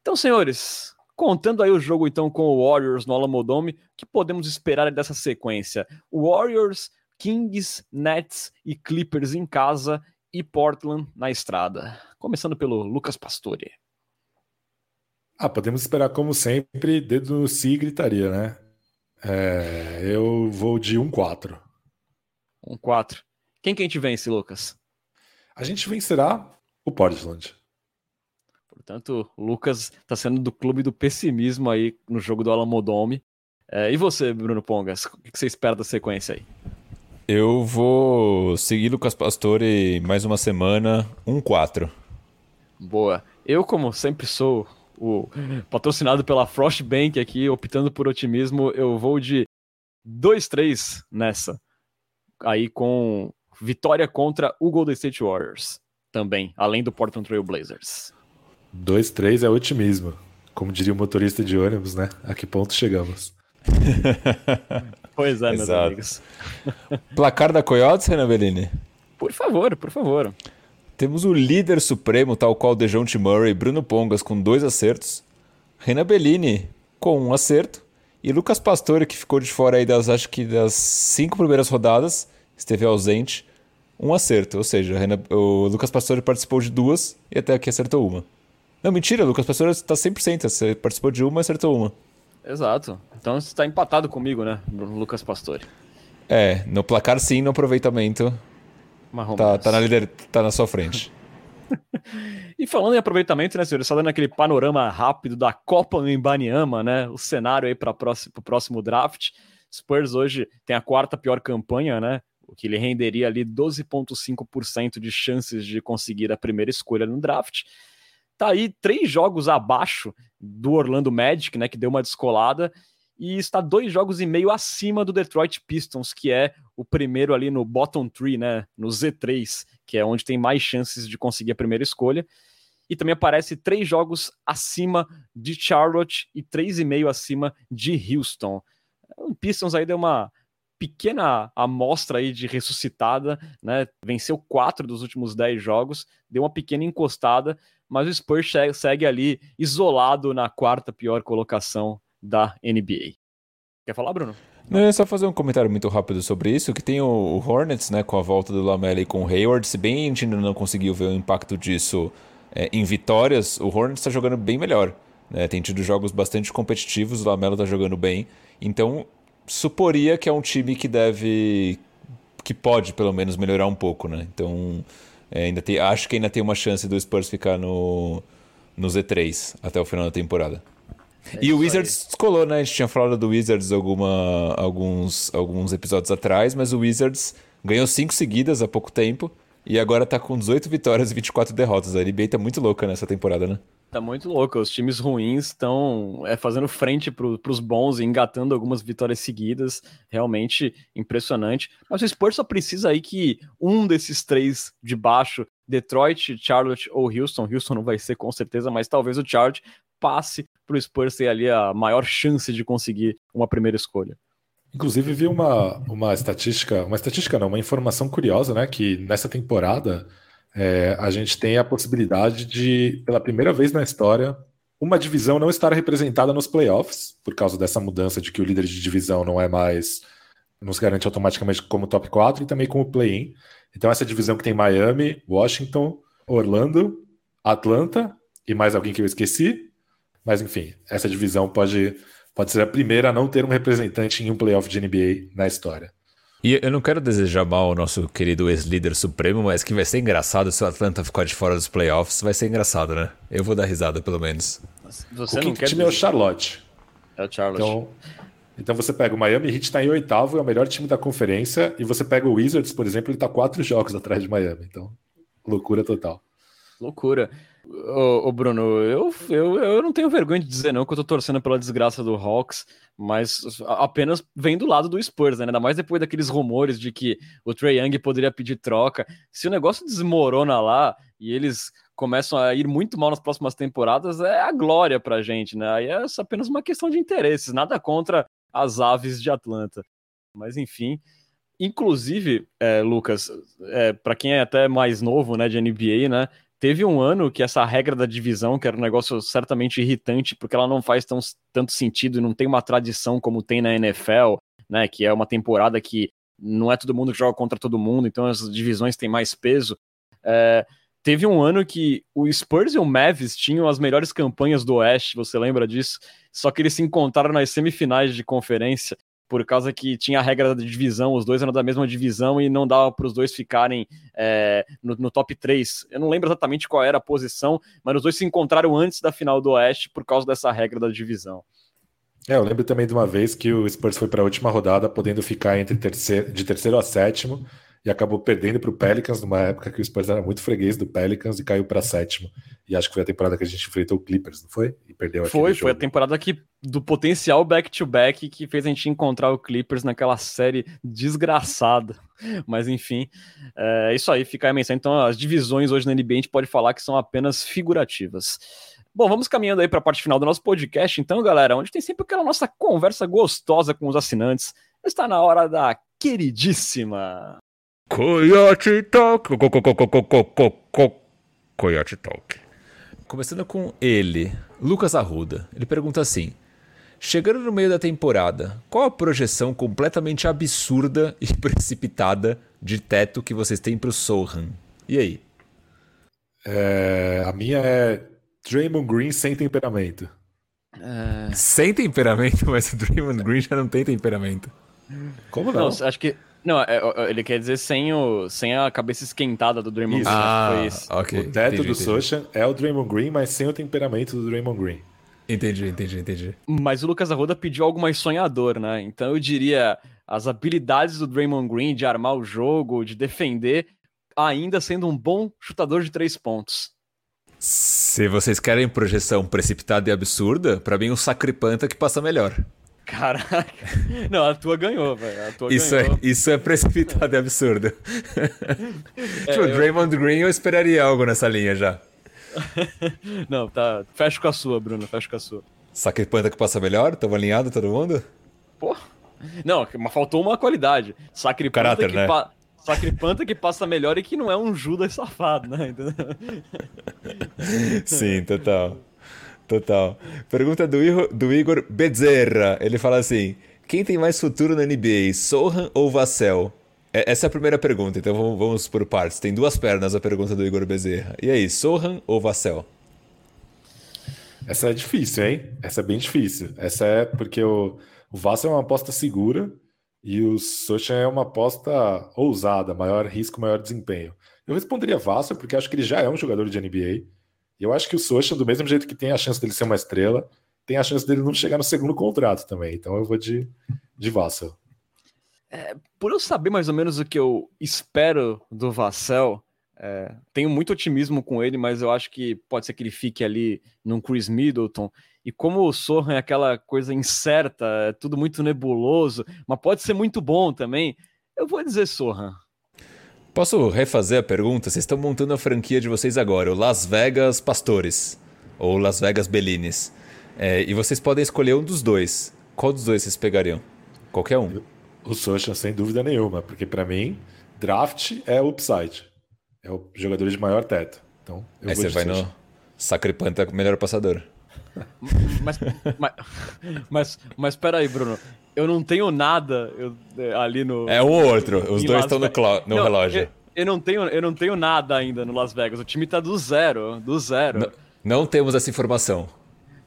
Então, senhores, contando aí o jogo então com o Warriors no Alamodome, o que podemos esperar dessa sequência? Warriors, Kings, Nets e Clippers em casa e Portland na estrada. Começando pelo Lucas Pastore. Ah, podemos esperar como sempre, dedo no si gritaria, né? É, eu vou de 1-4. 1-4. Quem que a gente vence, Lucas? A gente vencerá o Portland. Portanto, o Lucas está sendo do clube do pessimismo aí no jogo do Alamodome. É, e você, Bruno Pongas, o que você espera da sequência aí? Eu vou seguir Lucas Pastore mais uma semana, 1-4. Boa. Eu, como sempre sou o patrocinado pela Frostbank aqui, optando por otimismo, eu vou de 2-3 nessa. Aí com vitória contra o Golden State Warriors também, além do Portland Trail Blazers. 2-3 é otimismo. Como diria o motorista de ônibus, né? A que ponto chegamos? (laughs) pois é, meus Exato. amigos. (laughs) Placar da Coyotes, Renan Bellini? Por favor, por favor. Temos o líder supremo, tal qual Dejounte Murray, Bruno Pongas com dois acertos, Renan Bellini com um acerto e Lucas Pastore, que ficou de fora aí das, acho que das cinco primeiras rodadas, esteve ausente, um acerto. Ou seja, o Lucas Pastore participou de duas e até aqui acertou uma. Não, mentira, Lucas Pastore está 100%. Você participou de uma e acertou uma. Exato. Então você está empatado comigo, né, Lucas Pastore? É, no placar sim, no aproveitamento. Tá, tá, na tá na sua frente. (laughs) e falando em aproveitamento, né, senhor? Só dando aquele panorama rápido da Copa no Imbaniama, né? O cenário aí para o próximo draft. Spurs hoje tem a quarta pior campanha, né? O que lhe renderia ali 12,5% de chances de conseguir a primeira escolha no draft tá aí três jogos abaixo do Orlando Magic, né, que deu uma descolada, e está dois jogos e meio acima do Detroit Pistons, que é o primeiro ali no bottom three, né, no Z3, que é onde tem mais chances de conseguir a primeira escolha. E também aparece três jogos acima de Charlotte e três e meio acima de Houston. O Pistons aí deu uma pequena amostra aí de ressuscitada, né? Venceu quatro dos últimos dez jogos, deu uma pequena encostada, mas o Spurs segue ali isolado na quarta pior colocação da NBA. Quer falar, Bruno? Não, é só fazer um comentário muito rápido sobre isso, que tem o, Hornets, né, com a volta do Lamela e com o Hayward, se bem a gente ainda não conseguiu ver o impacto disso é, em vitórias, o Hornets está jogando bem melhor, né, tem tido jogos bastante competitivos, o Lamela está jogando bem, então suporia que é um time que deve, que pode pelo menos melhorar um pouco, né, então é, ainda tem, acho que ainda tem uma chance do Spurs ficar no, no Z3 até o final da temporada. É e o Wizards aí. descolou, né? A gente tinha falado do Wizards alguma, alguns, alguns episódios atrás, mas o Wizards ganhou cinco seguidas há pouco tempo e agora tá com 18 vitórias e 24 derrotas. A NBA tá muito louca nessa temporada, né? Tá muito louco. Os times ruins estão é, fazendo frente para os bons e engatando algumas vitórias seguidas. Realmente impressionante. Mas o Spurs só precisa aí que um desses três de baixo, Detroit, Charlotte ou Houston, Houston não vai ser com certeza, mas talvez o Charlotte passe para o Spurs ter ali a maior chance de conseguir uma primeira escolha. Inclusive vi uma, uma estatística, uma estatística não, uma informação curiosa, né? Que nessa temporada é, a gente tem a possibilidade de, pela primeira vez na história, uma divisão não estar representada nos playoffs, por causa dessa mudança de que o líder de divisão não é mais, nos garante automaticamente como top 4 e também como play-in. Então, essa divisão que tem Miami, Washington, Orlando, Atlanta e mais alguém que eu esqueci. Mas, enfim, essa divisão pode, pode ser a primeira a não ter um representante em um playoff de NBA na história. E eu não quero desejar mal ao nosso querido ex-líder supremo, mas que vai ser engraçado se o Atlanta ficar de fora dos playoffs. Vai ser engraçado, né? Eu vou dar risada, pelo menos. Você o não quer time dizer... é o Charlotte. É o Charlotte. Então, então você pega o Miami Heat está em oitavo, é o melhor time da conferência, e você pega o Wizards, por exemplo, ele está quatro jogos atrás de Miami. Então, loucura total. Loucura. Ô, ô, Bruno, eu, eu, eu não tenho vergonha de dizer não que eu tô torcendo pela desgraça do Hawks, mas apenas vem do lado do Spurs, né? Ainda mais depois daqueles rumores de que o Trey Young poderia pedir troca. Se o negócio desmorona lá e eles começam a ir muito mal nas próximas temporadas, é a glória pra gente, né? Aí é apenas uma questão de interesses, nada contra as aves de Atlanta. Mas enfim. Inclusive, é, Lucas, é, para quem é até mais novo, né, de NBA, né, Teve um ano que essa regra da divisão, que era um negócio certamente irritante, porque ela não faz tão, tanto sentido e não tem uma tradição como tem na NFL, né? Que é uma temporada que não é todo mundo que joga contra todo mundo, então as divisões têm mais peso. É, teve um ano que o Spurs e o Mavis tinham as melhores campanhas do Oeste, você lembra disso? Só que eles se encontraram nas semifinais de conferência por causa que tinha a regra da divisão, os dois eram da mesma divisão e não dava para os dois ficarem é, no, no, top 3. Eu não lembro exatamente qual era a posição, mas os dois se encontraram antes da final do Oeste por causa dessa regra da divisão. É, eu lembro também de uma vez que o Spurs foi para a última rodada, podendo ficar entre terceiro, de terceiro a sétimo, e acabou perdendo para o Pelicans, numa época que o Spurs era muito freguês do Pelicans e caiu para sétimo. E acho que foi a temporada que a gente enfrentou o Clippers, não foi? E perdeu Foi, foi a temporada que, do potencial back-to-back -back, que fez a gente encontrar o Clippers naquela série desgraçada. Mas enfim, é isso aí, fica a menção. Então, as divisões hoje na NBA a gente pode falar que são apenas figurativas. Bom, vamos caminhando aí para a parte final do nosso podcast, então, galera, onde tem sempre aquela nossa conversa gostosa com os assinantes. Está na hora da queridíssima Coyote Talk. Coyote Talk. Começando com ele, Lucas Arruda. Ele pergunta assim: Chegando no meio da temporada, qual a projeção completamente absurda e (laughs) precipitada de teto que vocês têm para o Sohan? E aí? É, a minha é Draymond Green sem temperamento. É... Sem temperamento? (laughs) Mas o Draymond Green já não tem temperamento. Como não? não acho que. Não, é, ele quer dizer sem, o, sem a cabeça esquentada do Draymond Green. Ah, okay. O teto entendi, do Socha é o Draymond Green, mas sem o temperamento do Draymond Green. Entendi, entendi, entendi. Mas o Lucas Arruda pediu algo mais sonhador, né? Então eu diria as habilidades do Draymond Green de armar o jogo, de defender, ainda sendo um bom chutador de três pontos. Se vocês querem projeção precipitada e absurda, para mim o Sacripanta que passa melhor. Caraca. (laughs) Não, a tua ganhou, velho. Isso, ganhou. É, isso é precipitado e absurdo. (laughs) É, tipo, eu... Draymond Green eu esperaria algo nessa linha já. (laughs) Não, tá. Fecha com a sua, Bruno. Fecha com a sua. Sacripanta que passa melhor? Tamo alinhado todo mundo? Pô. Não, mas faltou uma qualidade. Sacripanta Caráter, que né? Pa... Sacripanta que passa melhor e que não é um Judas safado, né? Sim, total. Total. Pergunta do, do Igor Bezerra. Ele fala assim: quem tem mais futuro na NBA, Sohan ou Vassell? É, essa é a primeira pergunta, então vamos, vamos por partes. Tem duas pernas a pergunta do Igor Bezerra. E aí, Sohan ou Vassell? Essa é difícil, hein? Essa é bem difícil. Essa é porque o, o Vassell é uma aposta segura e o Sochan é uma aposta ousada, maior risco, maior desempenho. Eu responderia Vassell porque acho que ele já é um jogador de NBA. E eu acho que o Sochan, do mesmo jeito que tem a chance dele ser uma estrela, tem a chance dele não chegar no segundo contrato também. Então eu vou de, de Vassell. É, por eu saber mais ou menos o que eu espero do Vassell, é, tenho muito otimismo com ele, mas eu acho que pode ser que ele fique ali num Chris Middleton. E como o Sohan é aquela coisa incerta, é tudo muito nebuloso, mas pode ser muito bom também, eu vou dizer Sohan. Posso refazer a pergunta? Vocês estão montando a franquia de vocês agora, o Las Vegas Pastores, ou Las Vegas Bellines. É, e vocês podem escolher um dos dois. Qual dos dois vocês pegariam? Qualquer um. O Socha, sem dúvida nenhuma, porque para mim, draft é upside. É o jogador de maior teto. Então, Aí você vai no Sacripanta melhor passador. mas, mas, (laughs) mas, mas peraí, Bruno eu não tenho nada eu, é, ali no. É ou outro. Os dois estão no, no não, relógio. Eu, eu, não tenho, eu não tenho nada ainda no Las Vegas. O time tá do zero. Do zero. Não, não temos essa informação.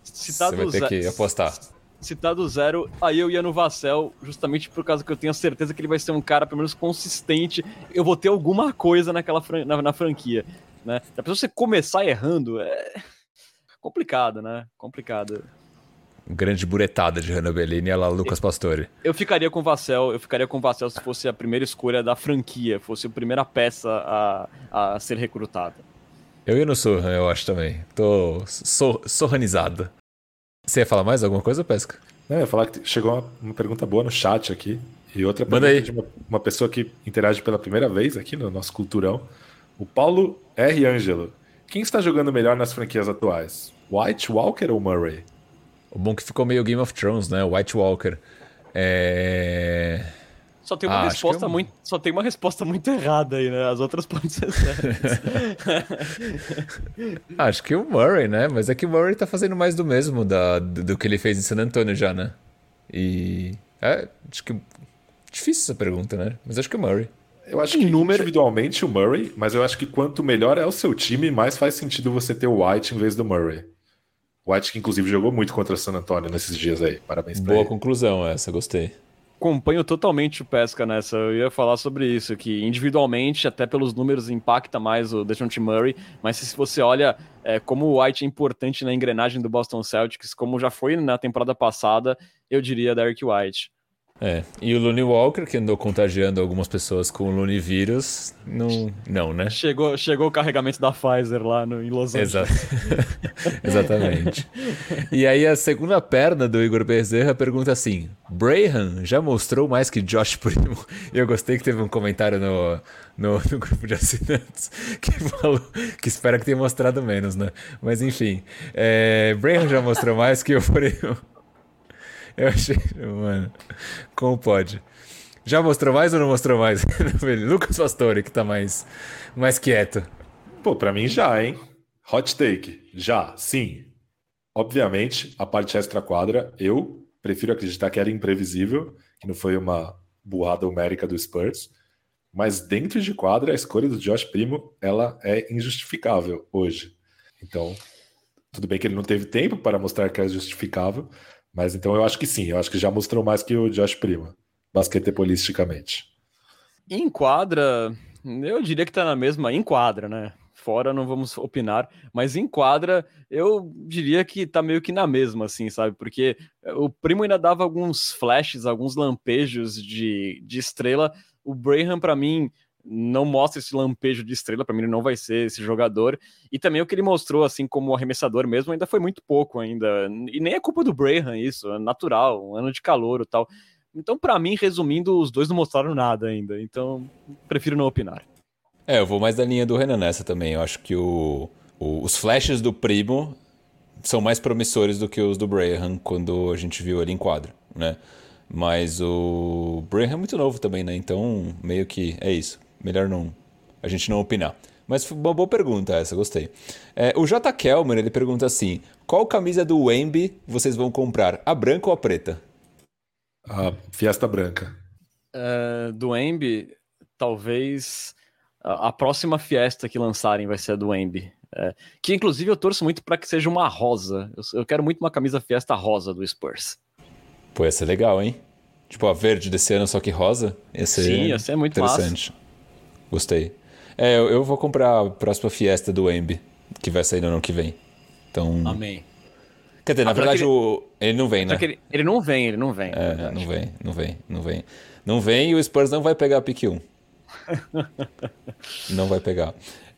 Se tá Você vai ter que apostar. Se tá do zero, aí eu ia no Vassell, justamente por causa que eu tenho certeza que ele vai ser um cara, pelo menos, consistente. Eu vou ter alguma coisa naquela na, na franquia. Né? Pra você começar errando, é complicado, né? Complicado. Grande buretada de Hanna Bellini e a Lucas Pastore. Eu ficaria com o Vassell, eu ficaria com o Vassell se fosse a primeira escolha da franquia, fosse a primeira peça a, a ser recrutada. Eu ia no Sohan, eu acho também. Tô so, sorranizado. Você ia falar mais alguma coisa, Pesca? Não, eu ia falar que chegou uma, uma pergunta boa no chat aqui. E outra pergunta aí. de uma, uma, pessoa que interage pela primeira vez aqui no nosso culturão. O Paulo R. Ângelo. Quem está jogando melhor nas franquias atuais? White, Walker ou Murray? O bom que ficou meio Game of Thrones, né? White Walker. É... Só tem uma ah, resposta muito, só tem uma resposta muito errada aí, né? As outras podem ser certas. (laughs) acho que o Murray, né? Mas é que o Murray tá fazendo mais do mesmo da, do, do que ele fez em San Antonio já, né? E é, acho que difícil essa pergunta, né? Mas acho que o Murray. Eu acho que número... individualmente o Murray, mas eu acho que quanto melhor é o seu time, mais faz sentido você ter o White em vez do Murray. White, que inclusive jogou muito contra o San Antonio nesses dias aí. Parabéns pra Boa ele. conclusão essa, gostei. acompanho totalmente o Pesca nessa. Eu ia falar sobre isso, que individualmente, até pelos números, impacta mais o Dejounte Murray, mas se você olha é, como o White é importante na engrenagem do Boston Celtics, como já foi na temporada passada, eu diria Derek White. É, e o Looney Walker, que andou contagiando algumas pessoas com o Looney vírus, não, não né? Chegou, chegou o carregamento da Pfizer lá no, em Los Angeles. Exa (laughs) Exatamente. e aí a segunda perna do Igor Bezerra pergunta assim, Brayhan já mostrou mais que Josh Primo? E eu gostei que teve um comentário no, no, no, grupo de assinantes que falou que espera que tenha mostrado menos, né? Mas enfim, é, Brayhan já mostrou mais que o Primo. Eu achei, mano, como pode? Já mostrou mais ou não mostrou mais? (laughs) Lucas Pastore, que tá mais, mais quieto. Pô, pra mim já, hein? Hot take. Já, sim. Obviamente, a parte extra-quadra, eu prefiro acreditar que era imprevisível, que não foi uma burrada homérica do Spurs. Mas dentro de quadra, a escolha do Josh Primo, ela é injustificável hoje. Então, tudo bem que ele não teve tempo para mostrar que é justificável, mas então eu acho que sim, eu acho que já mostrou mais que o Josh Prima, basquetebolisticamente. Em quadra, eu diria que tá na mesma, em quadra, né? Fora não vamos opinar, mas em quadra eu diria que tá meio que na mesma, assim, sabe? Porque o Primo ainda dava alguns flashes, alguns lampejos de, de estrela. O Braham, para mim, não mostra esse lampejo de estrela, para mim ele não vai ser esse jogador. E também o que ele mostrou, assim, como arremessador mesmo, ainda foi muito pouco ainda. E nem é culpa do Braham isso, é natural, um ano de calor e tal. Então, para mim, resumindo, os dois não mostraram nada ainda. Então, prefiro não opinar. É, eu vou mais da linha do Renan nessa também. Eu acho que o, o, os flashes do Primo são mais promissores do que os do Braham quando a gente viu ele em quadro, né? Mas o Braham é muito novo também, né? Então, meio que é isso melhor não a gente não opinar. Mas foi uma boa pergunta essa, gostei. É, o J. Kelmer, ele pergunta assim, qual camisa do Wemby vocês vão comprar, a branca ou a preta? A Fiesta Branca. Uh, do Wemby, talvez a, a, próxima Fiesta que lançarem vai ser a do Wemby. É, que inclusive eu torço muito para que seja uma rosa. Eu, eu, quero muito uma camisa Fiesta rosa do Spurs. Pô, ia ser legal, hein? Tipo a verde desse ano, só que rosa. Ia ser Sim, ia ser muito interessante. Massa. Gostei. É, eu, eu vou comprar a próxima Fiesta do Embi, que vai sair no ano que vem. Então. Amém. Quer dizer, na verdade, ele... O... ele não vem, né? Ele... ele, não vem, ele não vem. É, não vem, não vem, não vem. Não vem e o Spurs não vai pegar a pick 1. (laughs) não vai pegar.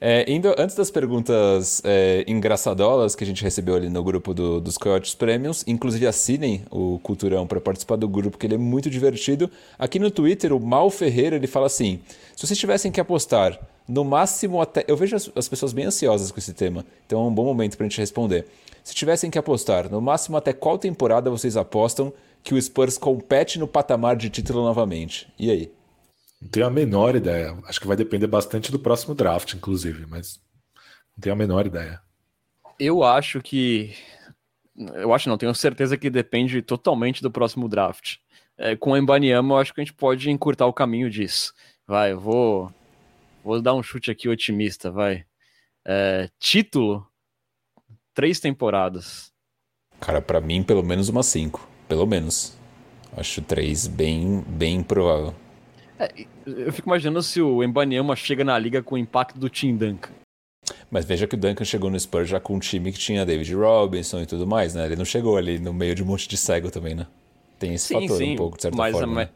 É, indo, antes das perguntas é, engraçadolas que a gente recebeu ali no grupo do, dos Coyotes Premiums, inclusive assinem o Culturão para participar do grupo, que ele é muito divertido. Aqui no Twitter, o Mal Ferreira ele fala assim: se vocês tivessem que apostar no máximo até. Eu vejo as, as pessoas bem ansiosas com esse tema, então é um bom momento para a gente responder. Se tivessem que apostar no máximo até qual temporada vocês apostam que o Spurs compete no patamar de título novamente? E aí? Não tenho a menor ideia. Acho que vai depender bastante do próximo draft, inclusive, mas não tenho a menor ideia. Eu acho que. Eu acho não, tenho certeza que depende totalmente do próximo draft. É, com o Embanyama, eu acho que a gente pode encurtar o caminho disso. Vai, eu vou. Vou dar um chute aqui otimista, vai. É, título: três temporadas. Cara, para mim, pelo menos uma cinco. Pelo menos. Acho três bem, bem provável. É, eu fico imaginando se o Embanyama chega na liga com o impacto do Tim Duncan. Mas veja que o Duncan chegou no Spurs já com um time que tinha David Robinson e tudo mais, né? Ele não chegou ali no meio de um monte de cego também, né? Tem esse sim, fator sim, um pouco, de certa mas, forma. Mas,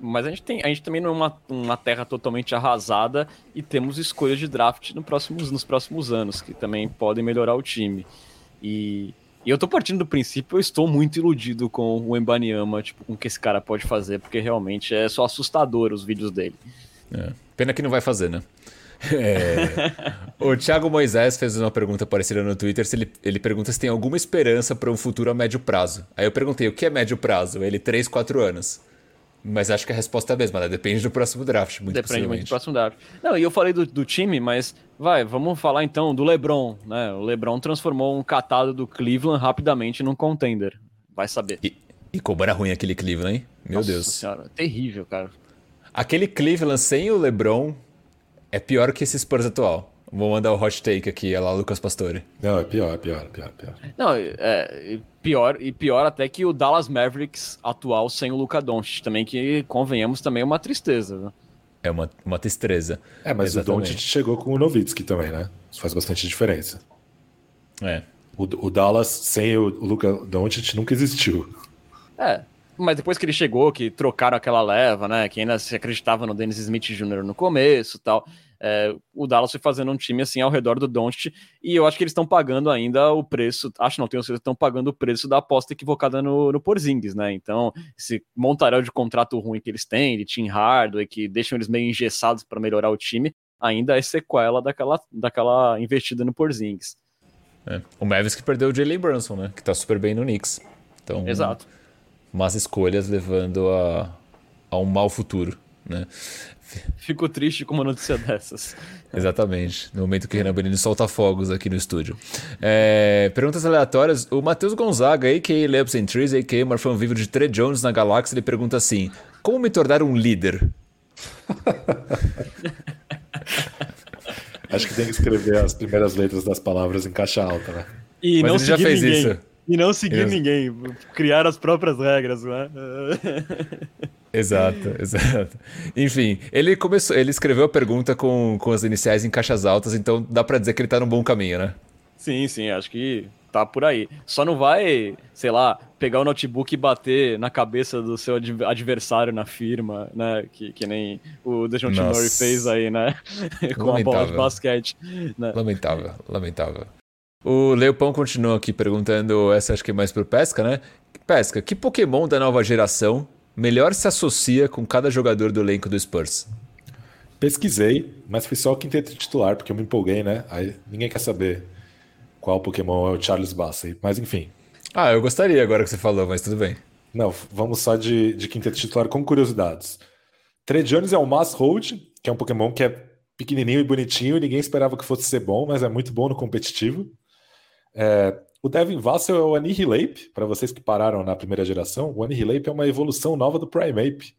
mas a, gente tem, a gente também não é uma, uma terra totalmente arrasada e temos escolhas de draft no próximos, nos próximos anos, que também podem melhorar o time. E e eu tô partindo do princípio, eu estou muito iludido com o Embanyama, tipo, com o que esse cara pode fazer, porque realmente é só assustador os vídeos dele. É. Pena que não vai fazer, né? É... (laughs) o Thiago Moisés fez uma pergunta parecida no Twitter. Se ele, ele pergunta se tem alguma esperança para um futuro a médio prazo. Aí eu perguntei o que é médio prazo? Ele, 3, 4 anos. Mas acho que a resposta é a mesma, né? Depende do próximo draft, muito Depende muito do próximo draft. Não, e eu falei do, do, time, mas vai, vamos falar então do LeBron, né? O LeBron transformou um catado do Cleveland rapidamente num contender. Vai saber. E, e como era ruim aquele Cleveland, hein? Meu Nossa Deus. senhora, terrível, cara. Aquele Cleveland sem o LeBron é pior que esse Spurs atual. Vou mandar o hot take aqui, é lá Lucas Pastore. Não, é pior, é pior, é pior, é pior. Não, é pior e pior até que o Dallas Mavericks atual sem o Luca Doncic também, que convenhamos também é uma tristeza. Né? É uma, uma tristeza. É, mas Exatamente. o Doncic chegou com o Novitsky também, né? Isso faz bastante diferença. É. O, o Dallas sem o Luca Doncic nunca existiu. É, mas depois que ele chegou, que trocaram aquela leva, né? Que ainda se acreditava no Dennis Smith Jr. no começo tal. É, o Dallas foi fazendo um time assim ao redor do Doncic e eu acho que eles estão pagando ainda o preço, acho não, tenho certeza, estão pagando o preço da aposta equivocada no, no Porzingis, né? Então, esse montaréu de contrato ruim que eles têm, de team hardware, que deixam eles meio engessados para melhorar o time, ainda é sequela daquela, daquela investida no Porzingis. É. O Mavis que perdeu o Jalen Brunson, né? Que tá super bem no Knicks. Então, Exato. Más escolhas levando a, a um mau futuro, né? (laughs) Fico triste com uma notícia dessas. Exatamente. No momento que o Renan Benini solta fogos aqui no estúdio. É, perguntas aleatórias. O Matheus Gonzaga, a.k.a. Labs and Trees, a.k.a. Marfão Vivo de Trey Jones na galáxia, ele pergunta assim: Como me tornar um líder? (laughs) Acho que tem que escrever as primeiras letras das palavras em caixa alta, né? E Mas não ele já fez ninguém. isso. E não seguir ninguém. Criar as próprias regras, né? (laughs) Exato, exato. Enfim, ele começou, ele escreveu a pergunta com, com as iniciais em caixas altas, então dá para dizer que ele tá no bom caminho, né? Sim, sim, acho que tá por aí. Só não vai, sei lá, pegar o notebook e bater na cabeça do seu adversário na firma, né? Que, que nem o Dejounte Murray fez aí, né? (laughs) com lamentável. a bola de basquete. Né? Lamentável, lamentável. O Leopão continua aqui perguntando, essa acho que é mais pro Pesca, né? Pesca, que Pokémon da nova geração melhor se associa com cada jogador do elenco do Spurs? Pesquisei, mas fui só o quinteto titular, porque eu me empolguei, né? Aí ninguém quer saber qual Pokémon é o Charles Bassey. Mas enfim. Ah, eu gostaria agora que você falou, mas tudo bem. Não, vamos só de, de quinteto titular com curiosidades. Trejones é o Mass Hold, que é um Pokémon que é pequenininho e bonitinho, ninguém esperava que fosse ser bom, mas é muito bom no competitivo. É, o Devin Vassell é o Annihilape, para vocês que pararam na primeira geração, o Annihilape é uma evolução nova do Primeape.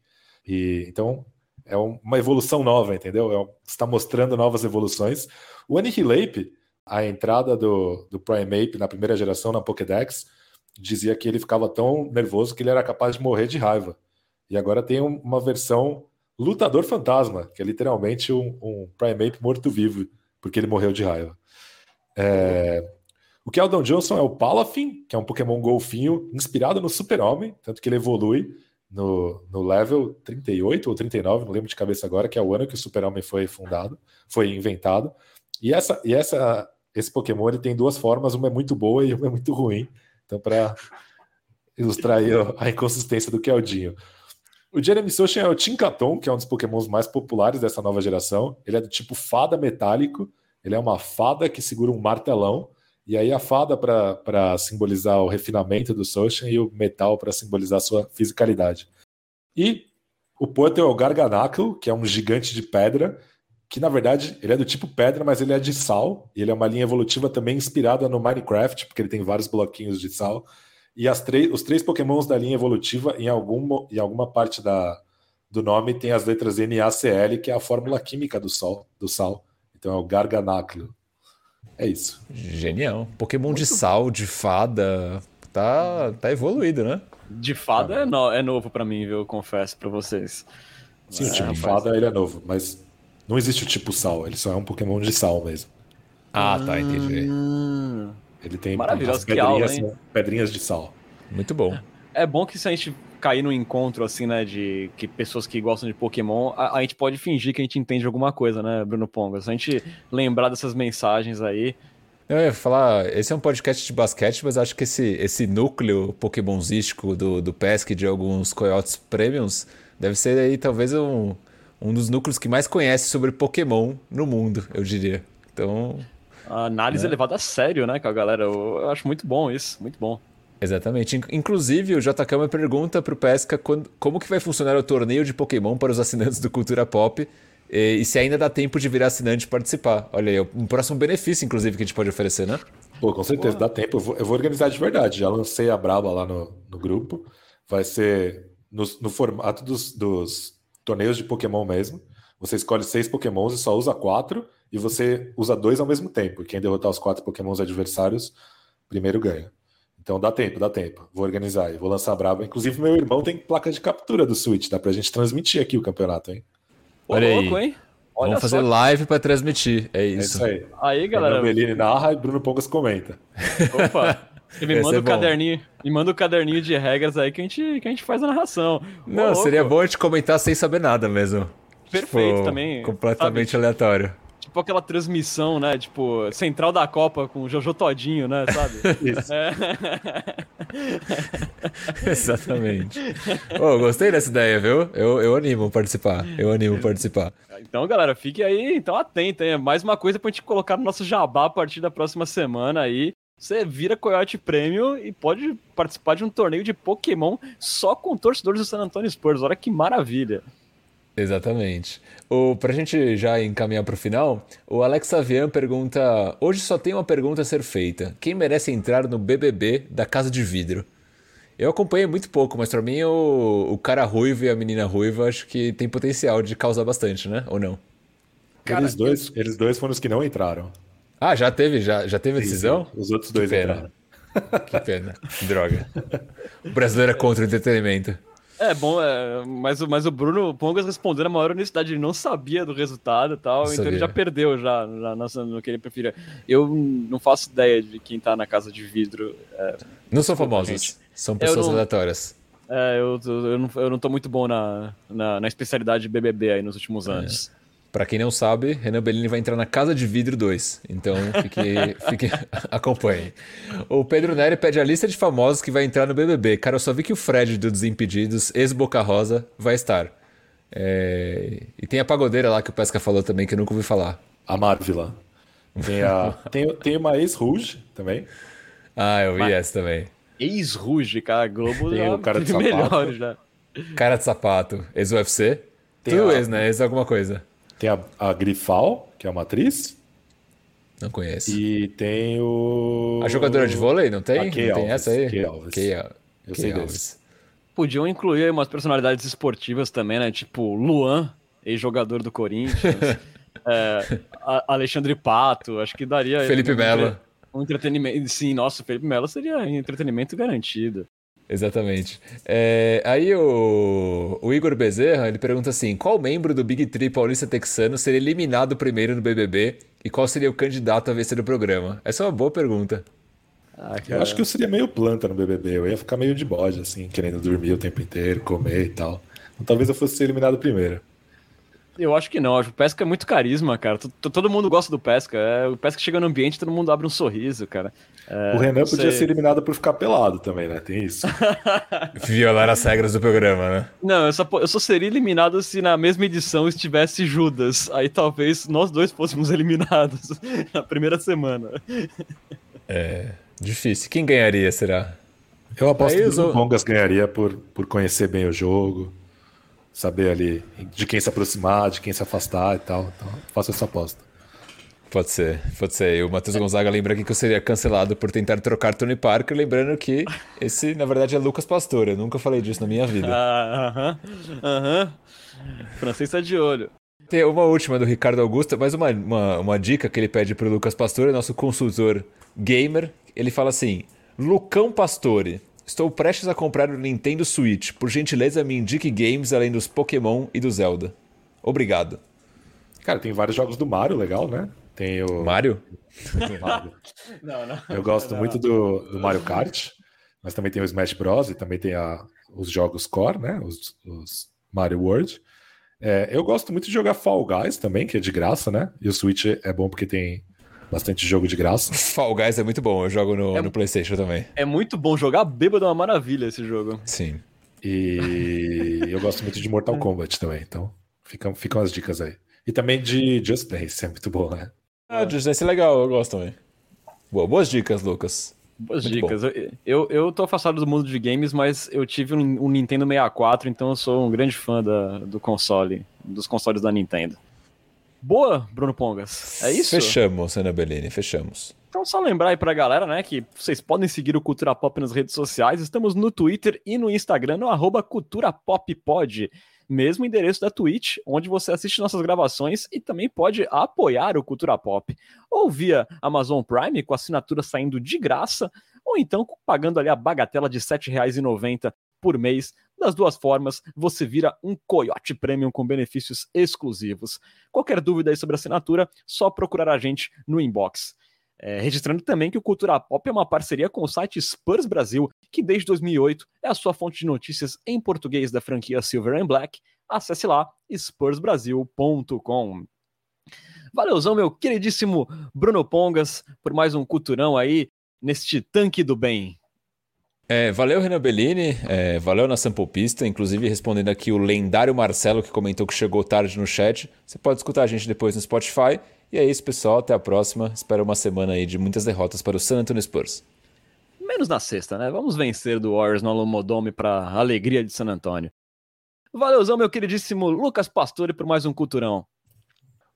E, então, é uma evolução nova, entendeu? É, está mostrando novas evoluções. O Annihilape, a entrada do, do Primeape na primeira geração na Pokédex, dizia que ele ficava tão nervoso que ele era capaz de morrer de raiva. E agora tem uma versão Lutador Fantasma, que é literalmente um, um Primeape morto-vivo, porque ele morreu de raiva. É, o Keldon Johnson é o Palafin, que é um Pokémon golfinho inspirado no Super-Homem, tanto que ele evolui no, no level 38 ou 39, não lembro de cabeça agora, que é o ano que o Super-Homem foi fundado, foi inventado. E essa e essa esse Pokémon ele tem duas formas, uma é muito boa e uma é muito ruim. Então, para ilustrar a inconsistência do Keldinho. O Jeremy Sochan é o Tinkaton, que é um dos pokémons mais populares dessa nova geração. Ele é do tipo fada metálico. Ele é uma fada que segura um martelão. E aí a fada para simbolizar o refinamento do Soshin e o metal para simbolizar sua fisicalidade. E o Porter é o Garganacle, que é um gigante de pedra, que na verdade ele é do tipo pedra, mas ele é de sal. E ele é uma linha evolutiva também inspirada no Minecraft, porque ele tem vários bloquinhos de sal. E as os três pokémons da linha evolutiva, em, alguma, em alguma parte da, do nome, tem as letras NaCl, que é a fórmula química do, sol, do sal. Então é o Garganacle. É isso. Genial. Pokémon Muito... de sal, de fada. Tá, tá evoluído, né? De fada é, no, é novo para mim, viu? Eu confesso para vocês. Sim, é, o tipo fada ele é novo, mas não existe o tipo sal, ele só é um Pokémon de sal mesmo. Ah, tá, entendi. Ah. Ele tem pedrinhas, aula, pedrinhas de sal. Muito bom. É bom que se a gente cair no encontro, assim, né, de que pessoas que gostam de Pokémon, a, a, gente pode fingir que a gente entende alguma coisa, né, Bruno Ponga? Se a gente lembrar dessas mensagens aí. Eu ia falar, esse é um podcast de basquete, mas acho que esse, esse núcleo pokémonzístico do, do PESC de alguns Coyotes Premiums deve ser aí talvez um, um dos núcleos que mais conhece sobre Pokémon no mundo, eu diria. Então. A análise é. levada a sério, né, com a galera. Eu, eu acho muito bom isso, muito bom. Exatamente. Inclusive, o me pergunta para o Pesca quando, como que vai funcionar o torneio de Pokémon para os assinantes do Cultura Pop e, e, se ainda dá tempo de virar assinante e participar. Olha aí, um próximo benefício, inclusive, que a gente pode oferecer, né? Pô, com certeza, Pô. dá tempo. Eu vou, eu vou, organizar de verdade. Já lancei a braba lá no, no grupo. Vai ser no, no formato dos, dos torneios de Pokémon mesmo. você escolhe seis pokémons e só usa quatro, e você usa dois ao mesmo tempo. Quem derrotar os quatro pokémons adversários, primeiro ganha. Então dá tempo, dá tempo. Vou organizar e vou lançar brabo. Inclusive, meu irmão tem placa de captura do Switch, dá pra gente transmitir aqui o campeonato, hein? Olha aí. Louco, hein? Olha Vamos fazer live para transmitir. É isso. É isso aí. Aí, galera. Bruno narra e Bruno Pongas comenta. (laughs) Opa. Você me manda o caderninho, me manda o caderninho de regras aí que a gente, que a gente faz a narração. Não, seria bom a gente comentar sem saber nada mesmo. Perfeito tipo, também. Completamente sabe? aleatório. Tipo aquela transmissão, né? Tipo, central da Copa com o Jojo Todinho, né? Sabe? (laughs) Isso. É. (laughs) Exatamente. Oh, gostei dessa ideia, viu? Eu, eu animo participar. Eu animo participar. Então, galera, fique aí, então atento, hein? Mais uma coisa pra gente colocar no nosso jabá a partir da próxima semana aí. Você vira Coyote Prêmio e pode participar de um torneio de Pokémon só com torcedores do San Antonio Spurs. Olha que maravilha. Exatamente. O, pra gente já encaminhar pro final, o Alex Avian pergunta: Hoje só tem uma pergunta a ser feita. Quem merece entrar no BBB da Casa de Vidro? Eu acompanhei muito pouco, mas pra mim o, o cara ruivo e a menina ruiva acho que tem potencial de causar bastante, né? Ou não? Cara, eles, dois, eles dois foram os que não entraram. Ah, já teve, já, já teve a decisão? Sim, os outros dois que pena. entraram. Que pena. Droga. O brasileiro é contra o entretenimento. É bom, é, mas, mas o Bruno Pongas respondeu na maior honestidade, ele não sabia do resultado e tal, então ele já perdeu já, já no que ele preferia. Eu não faço ideia de quem tá na casa de vidro. É, não são famosos, gente. são pessoas não, aleatórias. É, eu, eu, não, eu não tô muito bom na, na, na especialidade de BBB aí nos últimos é. anos. É. Para quem não sabe, Renan Bellini vai entrar na Casa de Vidro 2. Então, fique, (laughs) fique acompanhe. O Pedro Neri pede a lista de famosos que vai entrar no BBB. Cara, eu só vi que o Fred do Desimpedidos, ex-Boca Rosa, vai estar. É... E tem a pagodeira lá que o Pesca falou também, que eu nunca ouvi falar. A Marvila. Tem, a... (laughs) tem, tem uma ex-Rouge também. Ah, eu vi Mas... essa também. Ex-Rouge, cara. Globo tem o cara de sapato. melhores. Cara de sapato. Ex-UFC? Tudo a... ex, né? Ex alguma coisa. Tem a, a Grifal, que é uma atriz. Não conheço. E tem o. A jogadora de vôlei, não tem? A não tem Alves, essa aí? Kay Alves. Kay, Eu sei Alves. Podiam incluir umas personalidades esportivas também, né? Tipo Luan, ex-jogador do Corinthians. (laughs) é, Alexandre Pato, acho que daria. Felipe Melo. Um entretenimento. Sim, nossa, Felipe Melo seria entretenimento garantido. Exatamente. É, aí o, o, Igor Bezerra ele pergunta assim: qual membro do Big Tree paulista texano seria eliminado primeiro no BBB e qual seria o candidato a vencer o programa? Essa é uma boa pergunta. Ah, eu acho que eu seria meio planta no BBB. Eu ia ficar meio de bode, assim, querendo dormir o tempo inteiro, comer e tal. Então, talvez eu fosse ser eliminado primeiro. Eu acho que não. Acho que o Pesca é muito carisma, cara. Todo mundo gosta do Pesca. É, o Pesca chega no ambiente, todo mundo abre um sorriso, cara. É, o Renan podia ser eliminado por ficar pelado também, né? Tem isso. (laughs) Violar as regras do programa, né? Não, eu só, eu só seria eliminado se na mesma edição estivesse Judas. Aí talvez nós dois fôssemos (laughs) eliminados (laughs) na primeira semana. É, difícil. Quem ganharia, será? Eu aposto que o Bongas ganharia por, por conhecer bem o jogo saber ali de quem se aproximar, de quem se afastar e tal. Então, faço essa aposta. Pode ser, pode ser. E o Matheus Gonzaga lembra aqui que eu seria cancelado por tentar trocar Tony Parker, lembrando que esse, na verdade, é Lucas Pastor. Eu nunca falei disso na minha vida. Aham, uh aham. -huh, uh -huh. Francês tá de olho. Tem uma última do Ricardo Augusto, mais uma, uma, uma dica que ele pede pro Lucas Pastore, nosso consultor gamer. Ele fala assim: Lucão Pastore, Estou prestes a comprar o Nintendo Switch. Por gentileza, me indique games além dos Pokémon e do Zelda. Obrigado. Cara, tem vários jogos do Mario legal, né? Tem o. Mario? Mario. (laughs) não, não. Eu gosto não. muito do, do, Mario Kart, mas também tem o Smash Bros. e também tem a, os jogos core, né? Os, os Mario World. É, eu gosto muito de jogar Fall Guys também, que é de graça, né? E o Switch é bom porque tem bastante jogo de graça. (laughs) Fall Guys é muito bom, eu jogo no, é, no PlayStation também. É muito bom jogar bêbado é uma maravilha esse jogo. Sim. E (laughs) eu gosto muito de Mortal Kombat também, então ficam, ficam as dicas aí. E também de Just Dance, é muito bom, né? Ah, Just Dance é legal, eu gosto também. Boa, boas dicas, Lucas. Boas muito dicas. Eu, eu, eu, tô afastado do mundo de games, mas eu tive um, um Nintendo 64, então eu sou um grande fã da, do console, dos consoles da Nintendo. Boa, Bruno Pongas. É isso? Fechamos, Ana Bellini, fechamos. Então, só lembrar aí pra galera, né, que vocês podem seguir o Cultura Pop nas redes sociais. Estamos no Twitter e no Instagram, no arroba Cultura Pop Pod. mesmo endereço da Twitch, onde você assiste nossas gravações e também pode apoiar o Cultura Pop. Ou via Amazon Prime, com assinatura saindo de graça, ou então pagando ali a bagatela de R$ 7,90 por mês. Das duas formas, você vira um Coyote Premium com benefícios exclusivos. Qualquer dúvida aí sobre assinatura, só procurar a gente no inbox. É, registrando também que o Cultura Pop é uma parceria com o site Spurs Brasil, que desde 2008 é a sua fonte de notícias em português da franquia Silver and Black. Acesse lá spursbrasil.com. Valeuzão, meu queridíssimo Bruno Pongas, por mais um culturão aí neste tanque do bem. É, valeu, Renan Bellini, é, valeu na Pista, inclusive respondendo aqui o lendário Marcelo que comentou que chegou tarde no chat. Você pode escutar a gente depois no Spotify. E é isso, pessoal. Até a próxima. Espero uma semana aí de muitas derrotas para o San Antonio Spurs. Menos na sexta, né? Vamos vencer do Warriors no Alomodome para alegria de San Antonio. Valeuzão, meu queridíssimo Lucas Pastore, por mais um Culturão.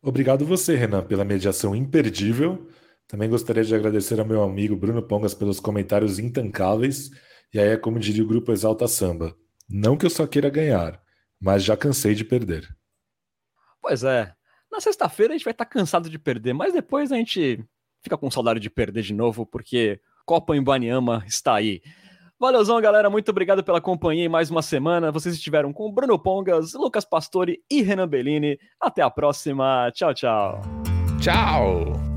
Obrigado você, Renan, pela mediação imperdível. Também gostaria de agradecer ao meu amigo Bruno Pongas pelos comentários intancáveis. E aí é como diria o grupo Exalta Samba. Não que eu só queira ganhar, mas já cansei de perder. Pois é, na sexta-feira a gente vai estar tá cansado de perder, mas depois a gente fica com saudade de perder de novo, porque Copa em Baniama está aí. Valeuzão, galera. Muito obrigado pela companhia em mais uma semana. Vocês estiveram com Bruno Pongas, Lucas Pastore e Renan Bellini. Até a próxima. Tchau, tchau. Tchau.